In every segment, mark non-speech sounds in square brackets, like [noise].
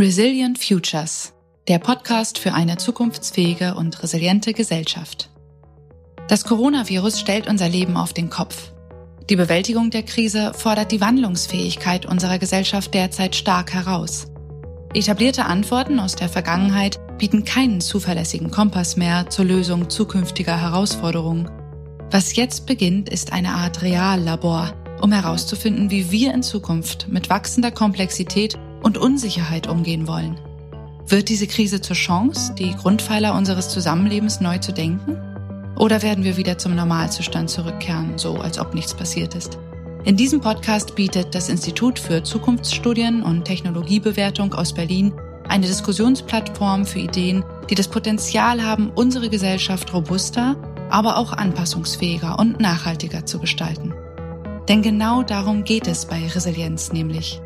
Resilient Futures, der Podcast für eine zukunftsfähige und resiliente Gesellschaft. Das Coronavirus stellt unser Leben auf den Kopf. Die Bewältigung der Krise fordert die Wandlungsfähigkeit unserer Gesellschaft derzeit stark heraus. Etablierte Antworten aus der Vergangenheit bieten keinen zuverlässigen Kompass mehr zur Lösung zukünftiger Herausforderungen. Was jetzt beginnt, ist eine Art Reallabor, um herauszufinden, wie wir in Zukunft mit wachsender Komplexität und Unsicherheit umgehen wollen. Wird diese Krise zur Chance, die Grundpfeiler unseres Zusammenlebens neu zu denken? Oder werden wir wieder zum Normalzustand zurückkehren, so als ob nichts passiert ist? In diesem Podcast bietet das Institut für Zukunftsstudien und Technologiebewertung aus Berlin eine Diskussionsplattform für Ideen, die das Potenzial haben, unsere Gesellschaft robuster, aber auch anpassungsfähiger und nachhaltiger zu gestalten. Denn genau darum geht es bei Resilienz nämlich.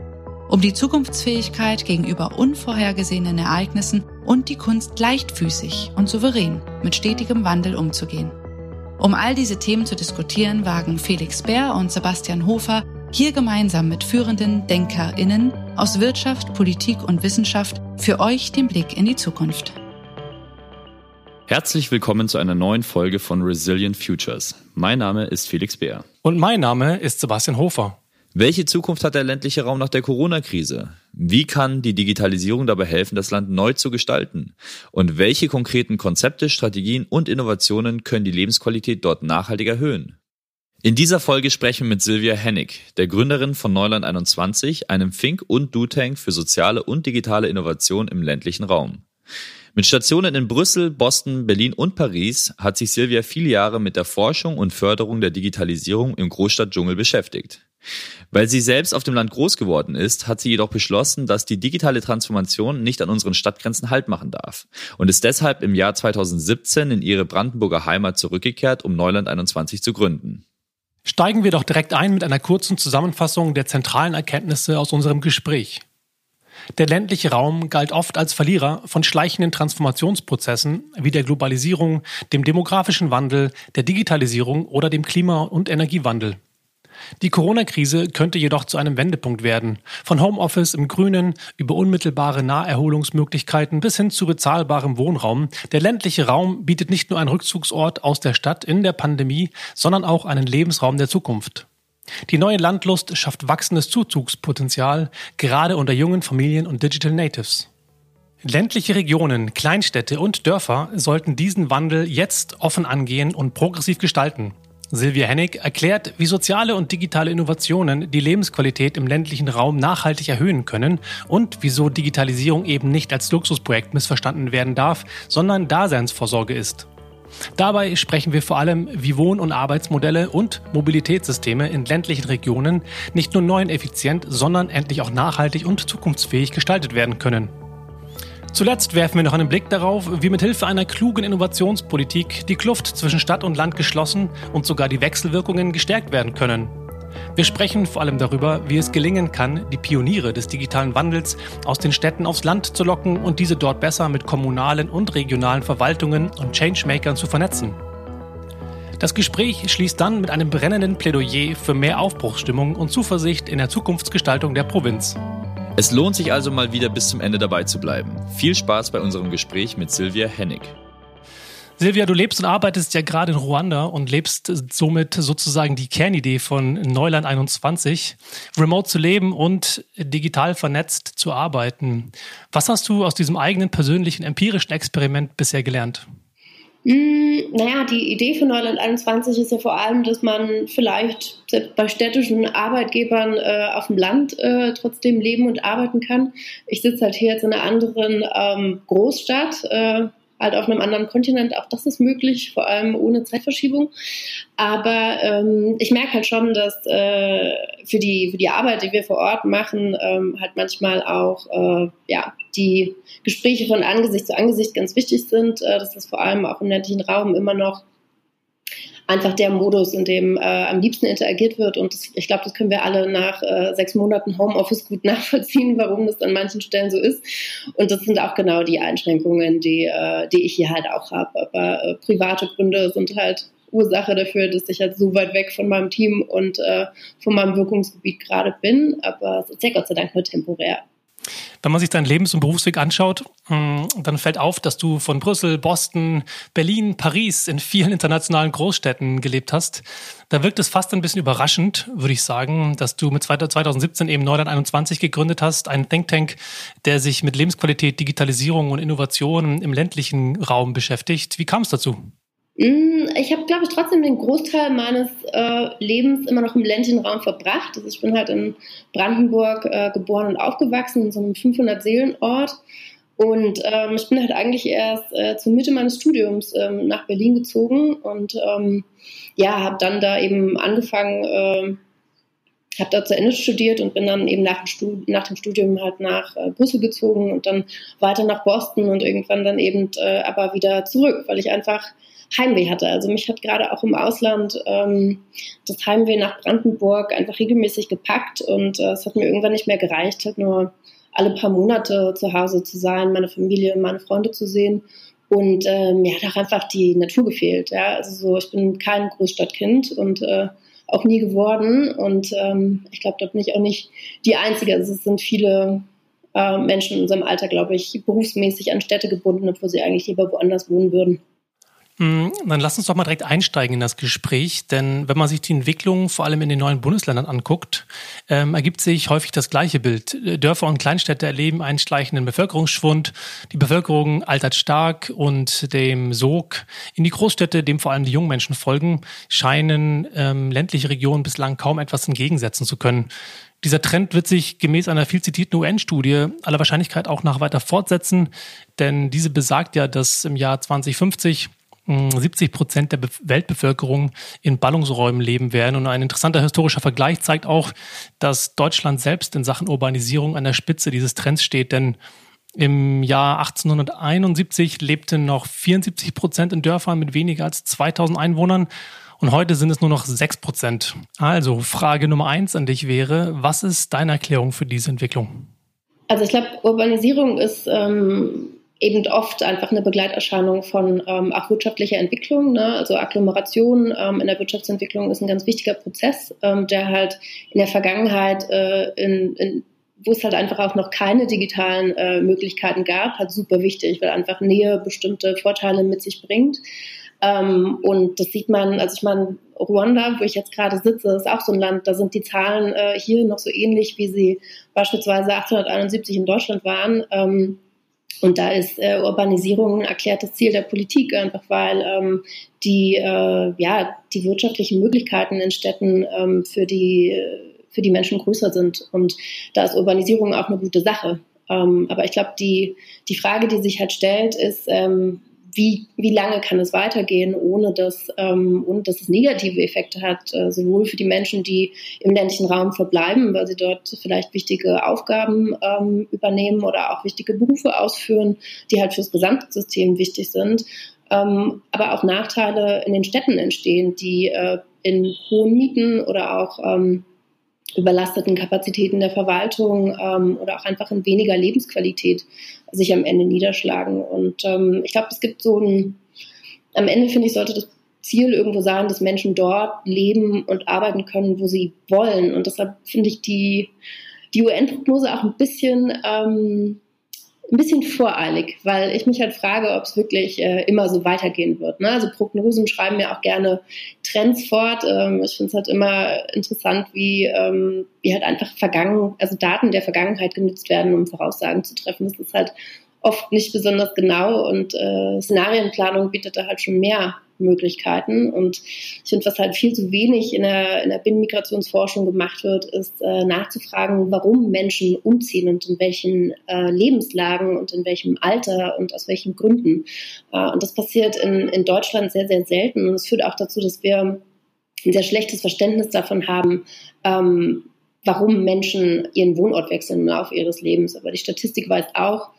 Um die Zukunftsfähigkeit gegenüber unvorhergesehenen Ereignissen und die Kunst leichtfüßig und souverän mit stetigem Wandel umzugehen. Um all diese Themen zu diskutieren, wagen Felix Bär und Sebastian Hofer hier gemeinsam mit führenden DenkerInnen aus Wirtschaft, Politik und Wissenschaft für euch den Blick in die Zukunft. Herzlich willkommen zu einer neuen Folge von Resilient Futures. Mein Name ist Felix Bär. Und mein Name ist Sebastian Hofer. Welche Zukunft hat der ländliche Raum nach der Corona-Krise? Wie kann die Digitalisierung dabei helfen, das Land neu zu gestalten? Und welche konkreten Konzepte, Strategien und Innovationen können die Lebensqualität dort nachhaltig erhöhen? In dieser Folge sprechen wir mit Silvia Hennig, der Gründerin von Neuland 21, einem Think- und Do-Tank für soziale und digitale Innovation im ländlichen Raum. Mit Stationen in Brüssel, Boston, Berlin und Paris hat sich Silvia viele Jahre mit der Forschung und Förderung der Digitalisierung im Großstadtdschungel beschäftigt. Weil sie selbst auf dem Land groß geworden ist, hat sie jedoch beschlossen, dass die digitale Transformation nicht an unseren Stadtgrenzen Halt machen darf und ist deshalb im Jahr 2017 in ihre Brandenburger Heimat zurückgekehrt, um Neuland 21 zu gründen. Steigen wir doch direkt ein mit einer kurzen Zusammenfassung der zentralen Erkenntnisse aus unserem Gespräch. Der ländliche Raum galt oft als Verlierer von schleichenden Transformationsprozessen wie der Globalisierung, dem demografischen Wandel, der Digitalisierung oder dem Klima- und Energiewandel. Die Corona-Krise könnte jedoch zu einem Wendepunkt werden. Von Homeoffice im Grünen über unmittelbare Naherholungsmöglichkeiten bis hin zu bezahlbarem Wohnraum. Der ländliche Raum bietet nicht nur einen Rückzugsort aus der Stadt in der Pandemie, sondern auch einen Lebensraum der Zukunft. Die neue Landlust schafft wachsendes Zuzugspotenzial, gerade unter jungen Familien und Digital Natives. Ländliche Regionen, Kleinstädte und Dörfer sollten diesen Wandel jetzt offen angehen und progressiv gestalten. Silvia Hennig erklärt, wie soziale und digitale Innovationen die Lebensqualität im ländlichen Raum nachhaltig erhöhen können und wieso Digitalisierung eben nicht als Luxusprojekt missverstanden werden darf, sondern Daseinsvorsorge ist. Dabei sprechen wir vor allem, wie Wohn- und Arbeitsmodelle und Mobilitätssysteme in ländlichen Regionen nicht nur neu und effizient, sondern endlich auch nachhaltig und zukunftsfähig gestaltet werden können. Zuletzt werfen wir noch einen Blick darauf, wie mit Hilfe einer klugen Innovationspolitik die Kluft zwischen Stadt und Land geschlossen und sogar die Wechselwirkungen gestärkt werden können. Wir sprechen vor allem darüber, wie es gelingen kann, die Pioniere des digitalen Wandels aus den Städten aufs Land zu locken und diese dort besser mit kommunalen und regionalen Verwaltungen und Changemakern zu vernetzen. Das Gespräch schließt dann mit einem brennenden Plädoyer für mehr Aufbruchsstimmung und Zuversicht in der Zukunftsgestaltung der Provinz. Es lohnt sich also mal wieder bis zum Ende dabei zu bleiben. Viel Spaß bei unserem Gespräch mit Silvia Hennig. Silvia, du lebst und arbeitest ja gerade in Ruanda und lebst somit sozusagen die Kernidee von Neuland 21, remote zu leben und digital vernetzt zu arbeiten. Was hast du aus diesem eigenen persönlichen empirischen Experiment bisher gelernt? Hm, naja, die Idee von Neuland 21 ist ja vor allem, dass man vielleicht bei städtischen Arbeitgebern äh, auf dem Land äh, trotzdem leben und arbeiten kann. Ich sitze halt hier jetzt in einer anderen ähm, Großstadt, äh, halt auf einem anderen Kontinent. Auch das ist möglich, vor allem ohne Zeitverschiebung. Aber ähm, ich merke halt schon, dass äh, für, die, für die Arbeit, die wir vor Ort machen, ähm, halt manchmal auch äh, ja, die Gespräche von Angesicht zu Angesicht ganz wichtig sind. Äh, dass das vor allem auch im ländlichen Raum immer noch einfach der Modus, in dem äh, am liebsten interagiert wird. Und das, ich glaube, das können wir alle nach äh, sechs Monaten Homeoffice gut [laughs] nachvollziehen, warum das an manchen Stellen so ist. Und das sind auch genau die Einschränkungen, die, äh, die ich hier halt auch habe. Aber äh, private Gründe sind halt Ursache dafür, dass ich halt so weit weg von meinem Team und äh, von meinem Wirkungsgebiet gerade bin. Aber es ist ja Gott sei Dank nur temporär. Wenn man sich deinen Lebens- und Berufsweg anschaut, hm, dann fällt auf, dass du von Brüssel, Boston, Berlin, Paris in vielen internationalen Großstädten gelebt hast. Da wirkt es fast ein bisschen überraschend, würde ich sagen, dass du mit 2017 eben Neuland 21 gegründet hast, einen Think Tank, der sich mit Lebensqualität, Digitalisierung und Innovation im ländlichen Raum beschäftigt. Wie kam es dazu? Mm, ich habe, glaube ich, trotzdem den Großteil meines äh, Lebens immer noch im ländlichen Raum verbracht. Also ich bin halt in Brandenburg äh, geboren und aufgewachsen, in so einem 500-Seelen-Ort. Und ähm, ich bin halt eigentlich erst äh, zur Mitte meines Studiums ähm, nach Berlin gezogen und ähm, ja, habe dann da eben angefangen, äh, habe da zu Ende studiert und bin dann eben nach dem, Studium, nach dem Studium halt nach äh, Brüssel gezogen und dann weiter nach Boston und irgendwann dann eben äh, aber wieder zurück, weil ich einfach Heimweh hatte. Also mich hat gerade auch im Ausland ähm, das Heimweh nach Brandenburg einfach regelmäßig gepackt und äh, es hat mir irgendwann nicht mehr gereicht, halt nur alle paar Monate zu Hause zu sein, meine Familie, meine Freunde zu sehen. Und ähm, mir hat auch einfach die Natur gefehlt. Ja? Also so, ich bin kein Großstadtkind und äh, auch nie geworden. Und ähm, ich glaube, da bin ich auch nicht die Einzige. Also es sind viele äh, Menschen in unserem Alter, glaube ich, berufsmäßig an Städte gebunden, obwohl sie eigentlich lieber woanders wohnen würden. Hm, dann lass uns doch mal direkt einsteigen in das Gespräch, denn wenn man sich die Entwicklung vor allem in den neuen Bundesländern anguckt, ähm, ergibt sich häufig das gleiche Bild. Dörfer und Kleinstädte erleben einen schleichenden Bevölkerungsschwund, die Bevölkerung altert stark und dem Sog in die Großstädte, dem vor allem die jungen Menschen folgen, scheinen ähm, ländliche Regionen bislang kaum etwas entgegensetzen zu können. Dieser Trend wird sich gemäß einer viel zitierten UN-Studie aller Wahrscheinlichkeit auch nach weiter fortsetzen, denn diese besagt ja, dass im Jahr 2050 70 Prozent der Weltbevölkerung in Ballungsräumen leben werden. Und ein interessanter historischer Vergleich zeigt auch, dass Deutschland selbst in Sachen Urbanisierung an der Spitze dieses Trends steht. Denn im Jahr 1871 lebten noch 74 Prozent in Dörfern mit weniger als 2000 Einwohnern. Und heute sind es nur noch 6 Prozent. Also Frage Nummer eins an dich wäre, was ist deine Erklärung für diese Entwicklung? Also ich glaube, Urbanisierung ist ähm, eben oft einfach eine Begleiterscheinung von ähm, auch wirtschaftlicher Entwicklung. Ne? Also Agglomeration ähm, in der Wirtschaftsentwicklung ist ein ganz wichtiger Prozess, ähm, der halt in der Vergangenheit, äh, in, in, wo es halt einfach auch noch keine digitalen äh, Möglichkeiten gab, halt super wichtig, weil einfach Nähe bestimmte Vorteile mit sich bringt. Ähm, und das sieht man, also ich meine, Ruanda, wo ich jetzt gerade sitze, ist auch so ein Land, da sind die Zahlen äh, hier noch so ähnlich, wie sie beispielsweise 1871 in Deutschland waren. Ähm, und da ist äh, Urbanisierung ein erklärtes Ziel der Politik, einfach weil ähm, die, äh, ja, die wirtschaftlichen Möglichkeiten in Städten ähm, für, die, für die Menschen größer sind. Und da ist Urbanisierung auch eine gute Sache. Ähm, aber ich glaube, die, die Frage, die sich halt stellt, ist, ähm, wie, wie lange kann es weitergehen, ohne dass, ähm, ohne dass es negative Effekte hat, äh, sowohl für die Menschen, die im ländlichen Raum verbleiben, weil sie dort vielleicht wichtige Aufgaben ähm, übernehmen oder auch wichtige Berufe ausführen, die halt fürs Gesamtsystem wichtig sind, ähm, aber auch Nachteile in den Städten entstehen, die äh, in hohen Mieten oder auch ähm, überlasteten Kapazitäten der Verwaltung ähm, oder auch einfach in weniger Lebensqualität sich am Ende niederschlagen. Und ähm, ich glaube, es gibt so ein, am Ende finde ich, sollte das Ziel irgendwo sein, dass Menschen dort leben und arbeiten können, wo sie wollen. Und deshalb finde ich die, die UN-Prognose auch ein bisschen ähm, ein bisschen voreilig, weil ich mich halt frage, ob es wirklich äh, immer so weitergehen wird. Ne? Also Prognosen schreiben mir auch gerne Trends fort. Ähm, ich finde es halt immer interessant, wie, ähm, wie halt einfach vergangen, also Daten der Vergangenheit genutzt werden, um Voraussagen zu treffen. Das ist halt oft nicht besonders genau und äh, Szenarienplanung bietet da halt schon mehr Möglichkeiten. Und ich finde, was halt viel zu wenig in der, in der Binnenmigrationsforschung gemacht wird, ist äh, nachzufragen, warum Menschen umziehen und in welchen äh, Lebenslagen und in welchem Alter und aus welchen Gründen. Äh, und das passiert in, in Deutschland sehr, sehr selten. Und es führt auch dazu, dass wir ein sehr schlechtes Verständnis davon haben, ähm, warum Menschen ihren Wohnort wechseln im Laufe ihres Lebens. Aber die Statistik weist auch,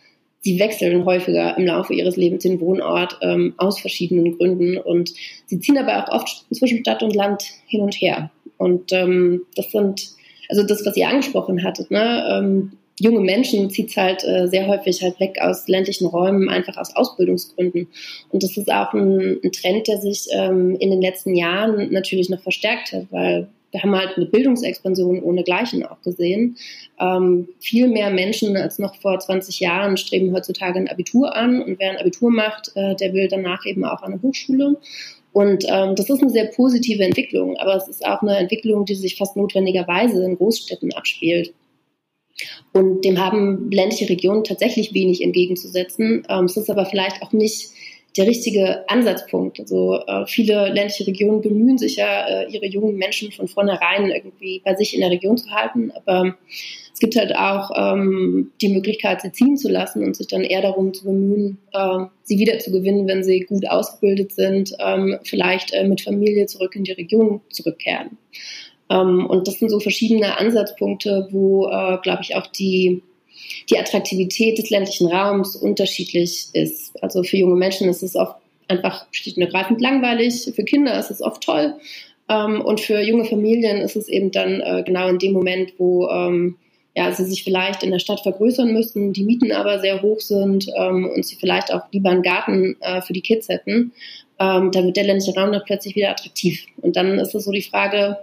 sie wechseln häufiger im Laufe ihres Lebens den Wohnort ähm, aus verschiedenen Gründen und sie ziehen aber auch oft zwischen Stadt und Land hin und her. Und ähm, das sind, also das, was ihr angesprochen hattet, ne, ähm, junge Menschen zieht es halt äh, sehr häufig halt weg aus ländlichen Räumen, einfach aus Ausbildungsgründen. Und das ist auch ein, ein Trend, der sich ähm, in den letzten Jahren natürlich noch verstärkt hat, weil wir haben halt eine Bildungsexpansion ohnegleichen auch gesehen. Ähm, viel mehr Menschen als noch vor 20 Jahren streben heutzutage ein Abitur an und wer ein Abitur macht, äh, der will danach eben auch an eine Hochschule. Und ähm, das ist eine sehr positive Entwicklung, aber es ist auch eine Entwicklung, die sich fast notwendigerweise in Großstädten abspielt. Und dem haben ländliche Regionen tatsächlich wenig entgegenzusetzen. Ähm, es ist aber vielleicht auch nicht der richtige Ansatzpunkt. Also äh, viele ländliche Regionen bemühen sich ja, äh, ihre jungen Menschen von vornherein irgendwie bei sich in der Region zu halten. Aber es gibt halt auch ähm, die Möglichkeit, sie ziehen zu lassen und sich dann eher darum zu bemühen, äh, sie wieder zu gewinnen, wenn sie gut ausgebildet sind, ähm, vielleicht äh, mit Familie zurück in die Region zurückkehren. Ähm, und das sind so verschiedene Ansatzpunkte, wo, äh, glaube ich, auch die die Attraktivität des ländlichen Raums unterschiedlich ist. Also für junge Menschen ist es oft einfach schlicht und ergreifend langweilig, für Kinder ist es oft toll ähm, und für junge Familien ist es eben dann äh, genau in dem Moment, wo ähm, ja, sie sich vielleicht in der Stadt vergrößern müssen, die Mieten aber sehr hoch sind ähm, und sie vielleicht auch lieber einen Garten äh, für die Kids hätten, ähm, dann wird der ländliche Raum dann plötzlich wieder attraktiv. Und dann ist es so die Frage,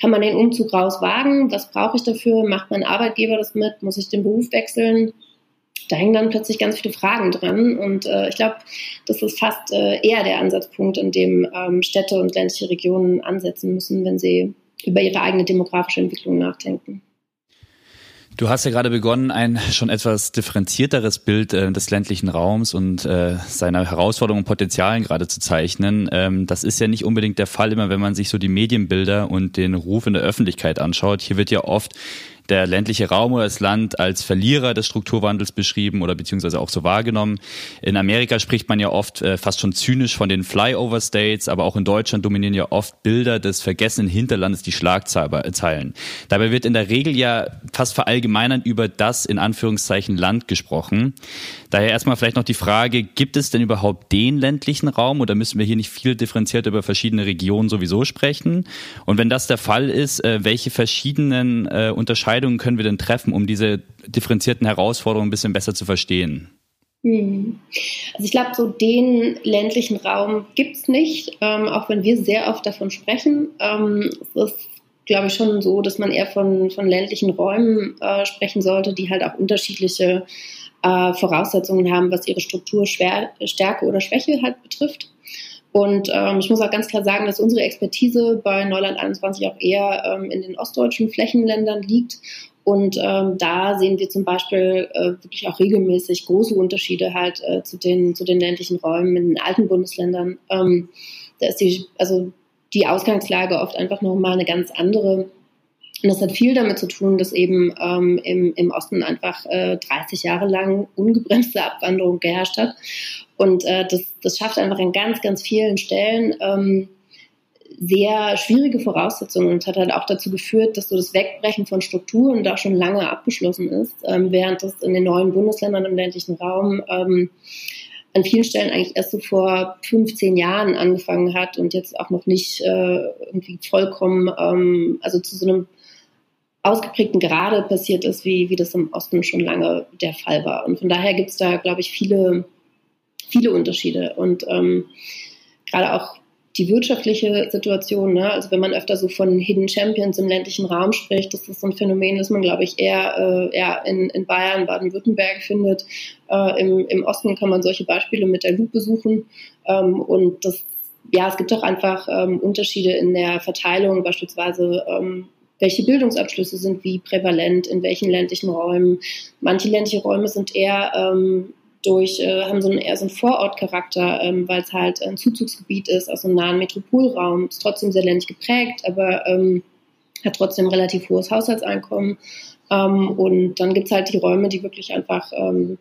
kann man den Umzug raus wagen? Was brauche ich dafür? Macht mein Arbeitgeber das mit? Muss ich den Beruf wechseln? Da hängen dann plötzlich ganz viele Fragen dran. Und äh, ich glaube, das ist fast äh, eher der Ansatzpunkt, an dem ähm, Städte und ländliche Regionen ansetzen müssen, wenn sie über ihre eigene demografische Entwicklung nachdenken. Du hast ja gerade begonnen, ein schon etwas differenzierteres Bild äh, des ländlichen Raums und äh, seiner Herausforderungen und Potenzialen gerade zu zeichnen. Ähm, das ist ja nicht unbedingt der Fall immer, wenn man sich so die Medienbilder und den Ruf in der Öffentlichkeit anschaut. Hier wird ja oft der ländliche Raum oder das Land als Verlierer des Strukturwandels beschrieben oder beziehungsweise auch so wahrgenommen. In Amerika spricht man ja oft äh, fast schon zynisch von den Flyover States, aber auch in Deutschland dominieren ja oft Bilder des vergessenen Hinterlandes die Schlagzeilen. Dabei wird in der Regel ja fast verallgemeinert über das in Anführungszeichen Land gesprochen. Daher erstmal vielleicht noch die Frage, gibt es denn überhaupt den ländlichen Raum oder müssen wir hier nicht viel differenziert über verschiedene Regionen sowieso sprechen? Und wenn das der Fall ist, äh, welche verschiedenen äh, Unterscheidungen können wir denn treffen, um diese differenzierten Herausforderungen ein bisschen besser zu verstehen? Hm. Also ich glaube, so den ländlichen Raum gibt es nicht, ähm, auch wenn wir sehr oft davon sprechen. Ähm, es ist, glaube ich, schon so, dass man eher von, von ländlichen Räumen äh, sprechen sollte, die halt auch unterschiedliche äh, Voraussetzungen haben, was ihre Struktur, Schwer Stärke oder Schwäche halt betrifft. Und ähm, ich muss auch ganz klar sagen, dass unsere Expertise bei Neuland 21 auch eher ähm, in den ostdeutschen Flächenländern liegt. Und ähm, da sehen wir zum Beispiel äh, wirklich auch regelmäßig große Unterschiede halt äh, zu, den, zu den ländlichen Räumen in den alten Bundesländern. Ähm, da ist die, also die Ausgangslage oft einfach nochmal eine ganz andere. Und das hat viel damit zu tun, dass eben ähm, im, im Osten einfach äh, 30 Jahre lang ungebremste Abwanderung geherrscht hat. Und äh, das, das schafft einfach an ganz, ganz vielen Stellen ähm, sehr schwierige Voraussetzungen und hat halt auch dazu geführt, dass so das Wegbrechen von Strukturen da schon lange abgeschlossen ist, ähm, während das in den neuen Bundesländern im ländlichen Raum ähm, an vielen Stellen eigentlich erst so vor 15 Jahren angefangen hat und jetzt auch noch nicht äh, irgendwie vollkommen, ähm, also zu so einem ausgeprägten Grade passiert ist, wie, wie das im Osten schon lange der Fall war. Und von daher gibt es da, glaube ich, viele, viele Unterschiede. Und ähm, gerade auch die wirtschaftliche Situation, ne? also wenn man öfter so von Hidden Champions im ländlichen Raum spricht, das ist so ein Phänomen, das man, glaube ich, eher, äh, eher in, in Bayern, Baden-Württemberg findet. Äh, im, Im Osten kann man solche Beispiele mit der Lupe suchen. Ähm, und das, ja, es gibt auch einfach ähm, Unterschiede in der Verteilung, beispielsweise ähm, welche Bildungsabschlüsse sind wie prävalent in welchen ländlichen Räumen. Manche ländliche Räume sind eher ähm, durch, äh, haben so einen, eher so einen Vorortcharakter, ähm, weil es halt ein Zuzugsgebiet ist aus einem nahen Metropolraum. Ist trotzdem sehr ländlich geprägt, aber ähm, hat trotzdem relativ hohes Haushaltseinkommen. Ähm, und dann gibt es halt die Räume, die wirklich einfach, ähm,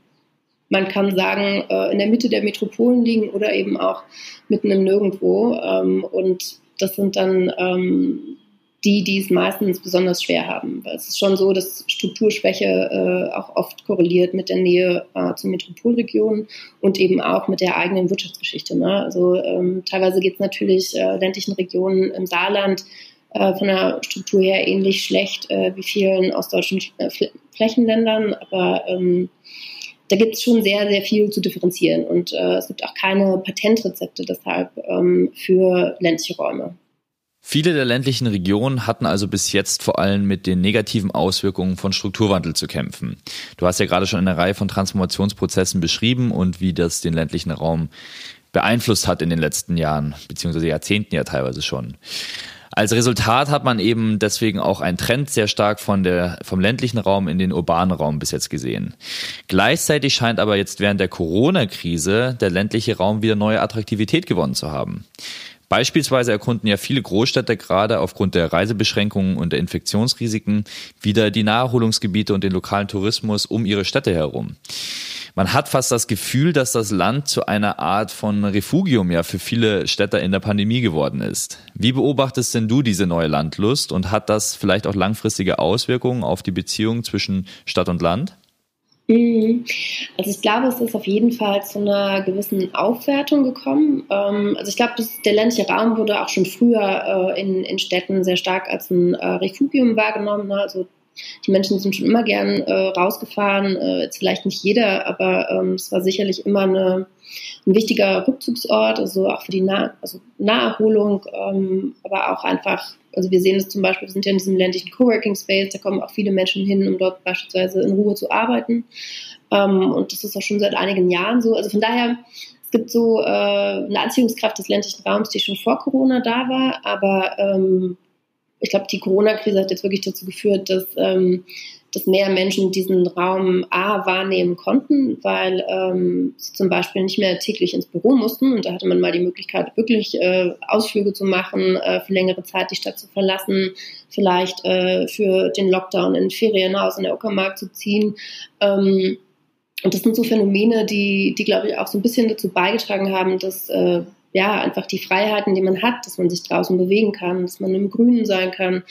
man kann sagen, äh, in der Mitte der Metropolen liegen oder eben auch mitten im Nirgendwo. Ähm, und das sind dann die, die es meistens besonders schwer haben. Weil es ist schon so, dass Strukturschwäche äh, auch oft korreliert mit der Nähe äh, zu Metropolregionen und eben auch mit der eigenen Wirtschaftsgeschichte. Ne? Also ähm, teilweise geht es natürlich äh, ländlichen Regionen im Saarland äh, von der Struktur her ähnlich schlecht äh, wie vielen ostdeutschen äh, Flächenländern, aber ähm, da gibt es schon sehr, sehr viel zu differenzieren und es gibt auch keine Patentrezepte deshalb ähm, für ländliche Räume. Viele der ländlichen Regionen hatten also bis jetzt vor allem mit den negativen Auswirkungen von Strukturwandel zu kämpfen. Du hast ja gerade schon eine Reihe von Transformationsprozessen beschrieben und wie das den ländlichen Raum beeinflusst hat in den letzten Jahren, beziehungsweise Jahrzehnten ja teilweise schon. Als Resultat hat man eben deswegen auch einen Trend sehr stark von der, vom ländlichen Raum in den urbanen Raum bis jetzt gesehen. Gleichzeitig scheint aber jetzt während der Corona-Krise der ländliche Raum wieder neue Attraktivität gewonnen zu haben. Beispielsweise erkunden ja viele Großstädte gerade aufgrund der Reisebeschränkungen und der Infektionsrisiken wieder die Naherholungsgebiete und den lokalen Tourismus um ihre Städte herum. Man hat fast das Gefühl, dass das Land zu einer Art von Refugium ja für viele Städter in der Pandemie geworden ist. Wie beobachtest denn du diese neue Landlust und hat das vielleicht auch langfristige Auswirkungen auf die Beziehung zwischen Stadt und Land? Mhm. Also ich glaube, es ist auf jeden Fall zu einer gewissen Aufwertung gekommen. Ähm, also ich glaube, der ländliche Raum wurde auch schon früher äh, in, in Städten sehr stark als ein äh, Refugium wahrgenommen. Ne? Also die Menschen sind schon immer gern äh, rausgefahren, jetzt vielleicht nicht jeder, aber ähm, es war sicherlich immer eine, ein wichtiger Rückzugsort, also auch für die nah also Naherholung, ähm, aber auch einfach also wir sehen es zum Beispiel, wir sind ja in diesem ländlichen Coworking Space, da kommen auch viele Menschen hin, um dort beispielsweise in Ruhe zu arbeiten. Ähm, und das ist auch schon seit einigen Jahren so. Also von daher, es gibt so äh, eine Anziehungskraft des ländlichen Raums, die schon vor Corona da war, aber ähm, ich glaube, die Corona-Krise hat jetzt wirklich dazu geführt, dass ähm, dass mehr Menschen diesen Raum A wahrnehmen konnten, weil ähm, sie zum Beispiel nicht mehr täglich ins Büro mussten. Und da hatte man mal die Möglichkeit, wirklich äh, Ausflüge zu machen, äh, für längere Zeit die Stadt zu verlassen, vielleicht äh, für den Lockdown in ein Ferienhaus in der Uckermark zu ziehen. Ähm, und das sind so Phänomene, die, die glaube ich, auch so ein bisschen dazu beigetragen haben, dass äh, ja, einfach die Freiheiten, die man hat, dass man sich draußen bewegen kann, dass man im Grünen sein kann,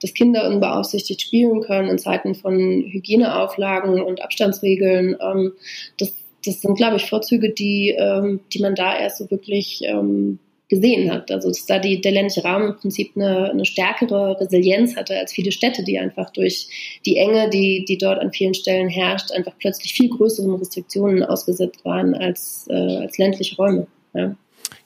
dass Kinder unbeaufsichtigt spielen können in Zeiten von Hygieneauflagen und Abstandsregeln. Ähm, das, das sind, glaube ich, Vorzüge, die, ähm, die man da erst so wirklich ähm, gesehen hat. Also dass da die, der ländliche Raum im Prinzip eine, eine stärkere Resilienz hatte als viele Städte, die einfach durch die Enge, die, die dort an vielen Stellen herrscht, einfach plötzlich viel größeren Restriktionen ausgesetzt waren als, äh, als ländliche Räume. Ja.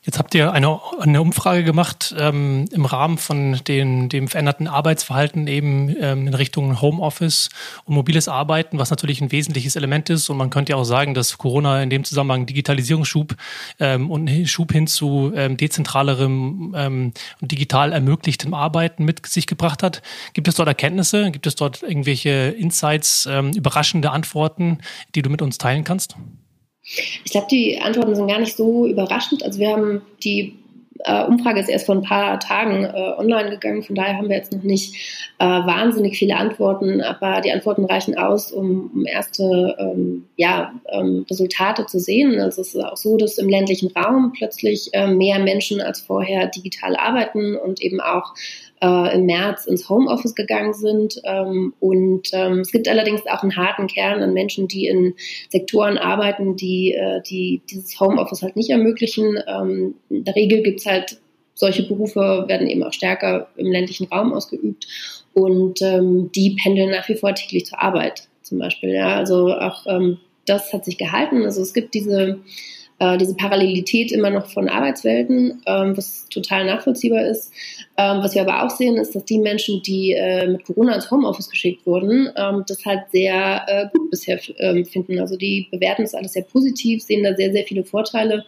Jetzt habt ihr eine, eine Umfrage gemacht ähm, im Rahmen von den, dem veränderten Arbeitsverhalten eben ähm, in Richtung Homeoffice und mobiles Arbeiten, was natürlich ein wesentliches Element ist. Und man könnte ja auch sagen, dass Corona in dem Zusammenhang Digitalisierungsschub ähm, und Schub hin zu ähm, dezentralerem ähm, und digital ermöglichtem Arbeiten mit sich gebracht hat. Gibt es dort Erkenntnisse? Gibt es dort irgendwelche Insights, ähm, überraschende Antworten, die du mit uns teilen kannst? Ich glaube, die Antworten sind gar nicht so überraschend. Also wir haben die äh, Umfrage ist erst vor ein paar Tagen äh, online gegangen, von daher haben wir jetzt noch nicht äh, wahnsinnig viele Antworten, aber die Antworten reichen aus, um, um erste ähm, ja, ähm, Resultate zu sehen. Also es ist auch so, dass im ländlichen Raum plötzlich äh, mehr Menschen als vorher digital arbeiten und eben auch äh, im März ins Homeoffice gegangen sind. Ähm, und ähm, es gibt allerdings auch einen harten Kern an Menschen, die in Sektoren arbeiten, die, äh, die dieses Homeoffice halt nicht ermöglichen. Ähm, in der Regel gibt es halt solche Berufe, werden eben auch stärker im ländlichen Raum ausgeübt. Und ähm, die pendeln nach wie vor täglich zur Arbeit zum Beispiel. Ja, also auch ähm, das hat sich gehalten. Also es gibt diese äh, diese Parallelität immer noch von Arbeitswelten, ähm, was total nachvollziehbar ist. Ähm, was wir aber auch sehen, ist, dass die Menschen, die äh, mit Corona ins Homeoffice geschickt wurden, ähm, das halt sehr äh, gut bisher ähm, finden. Also die bewerten das alles sehr positiv, sehen da sehr, sehr viele Vorteile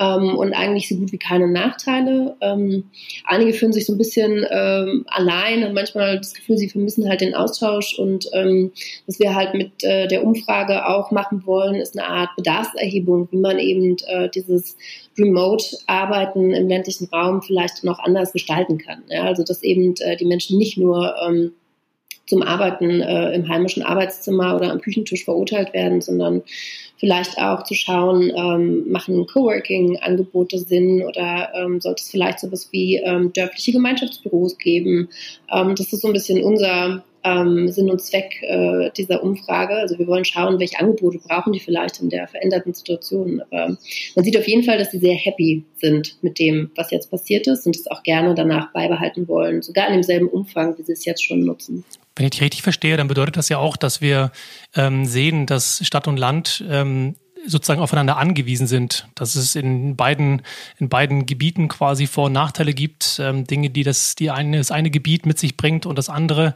ähm, und eigentlich so gut wie keine Nachteile. Ähm, einige fühlen sich so ein bisschen ähm, allein und manchmal das Gefühl, sie vermissen halt den Austausch und ähm, was wir halt mit äh, der Umfrage auch machen wollen, ist eine Art Bedarfserhebung, wie man eben äh, dieses Remote-Arbeiten im ländlichen Raum vielleicht noch anders gestalten kann. Ja? Also dass eben äh, die Menschen nicht nur ähm, zum Arbeiten äh, im heimischen Arbeitszimmer oder am Küchentisch verurteilt werden, sondern vielleicht auch zu schauen, ähm, machen Coworking-Angebote Sinn oder ähm, sollte es vielleicht sowas wie ähm, dörfliche Gemeinschaftsbüros geben. Ähm, das ist so ein bisschen unser ähm, Sinn und Zweck äh, dieser Umfrage. Also wir wollen schauen, welche Angebote brauchen die vielleicht in der veränderten Situation. Aber man sieht auf jeden Fall, dass sie sehr happy sind mit dem, was jetzt passiert ist und es auch gerne danach beibehalten wollen, sogar in demselben Umfang, wie sie es jetzt schon nutzen. Wenn ich dich richtig verstehe, dann bedeutet das ja auch, dass wir ähm, sehen, dass Stadt und Land ähm, sozusagen aufeinander angewiesen sind, dass es in beiden, in beiden Gebieten quasi Vor- und Nachteile gibt, ähm, Dinge, die das, die eine, das eine Gebiet mit sich bringt und das andere.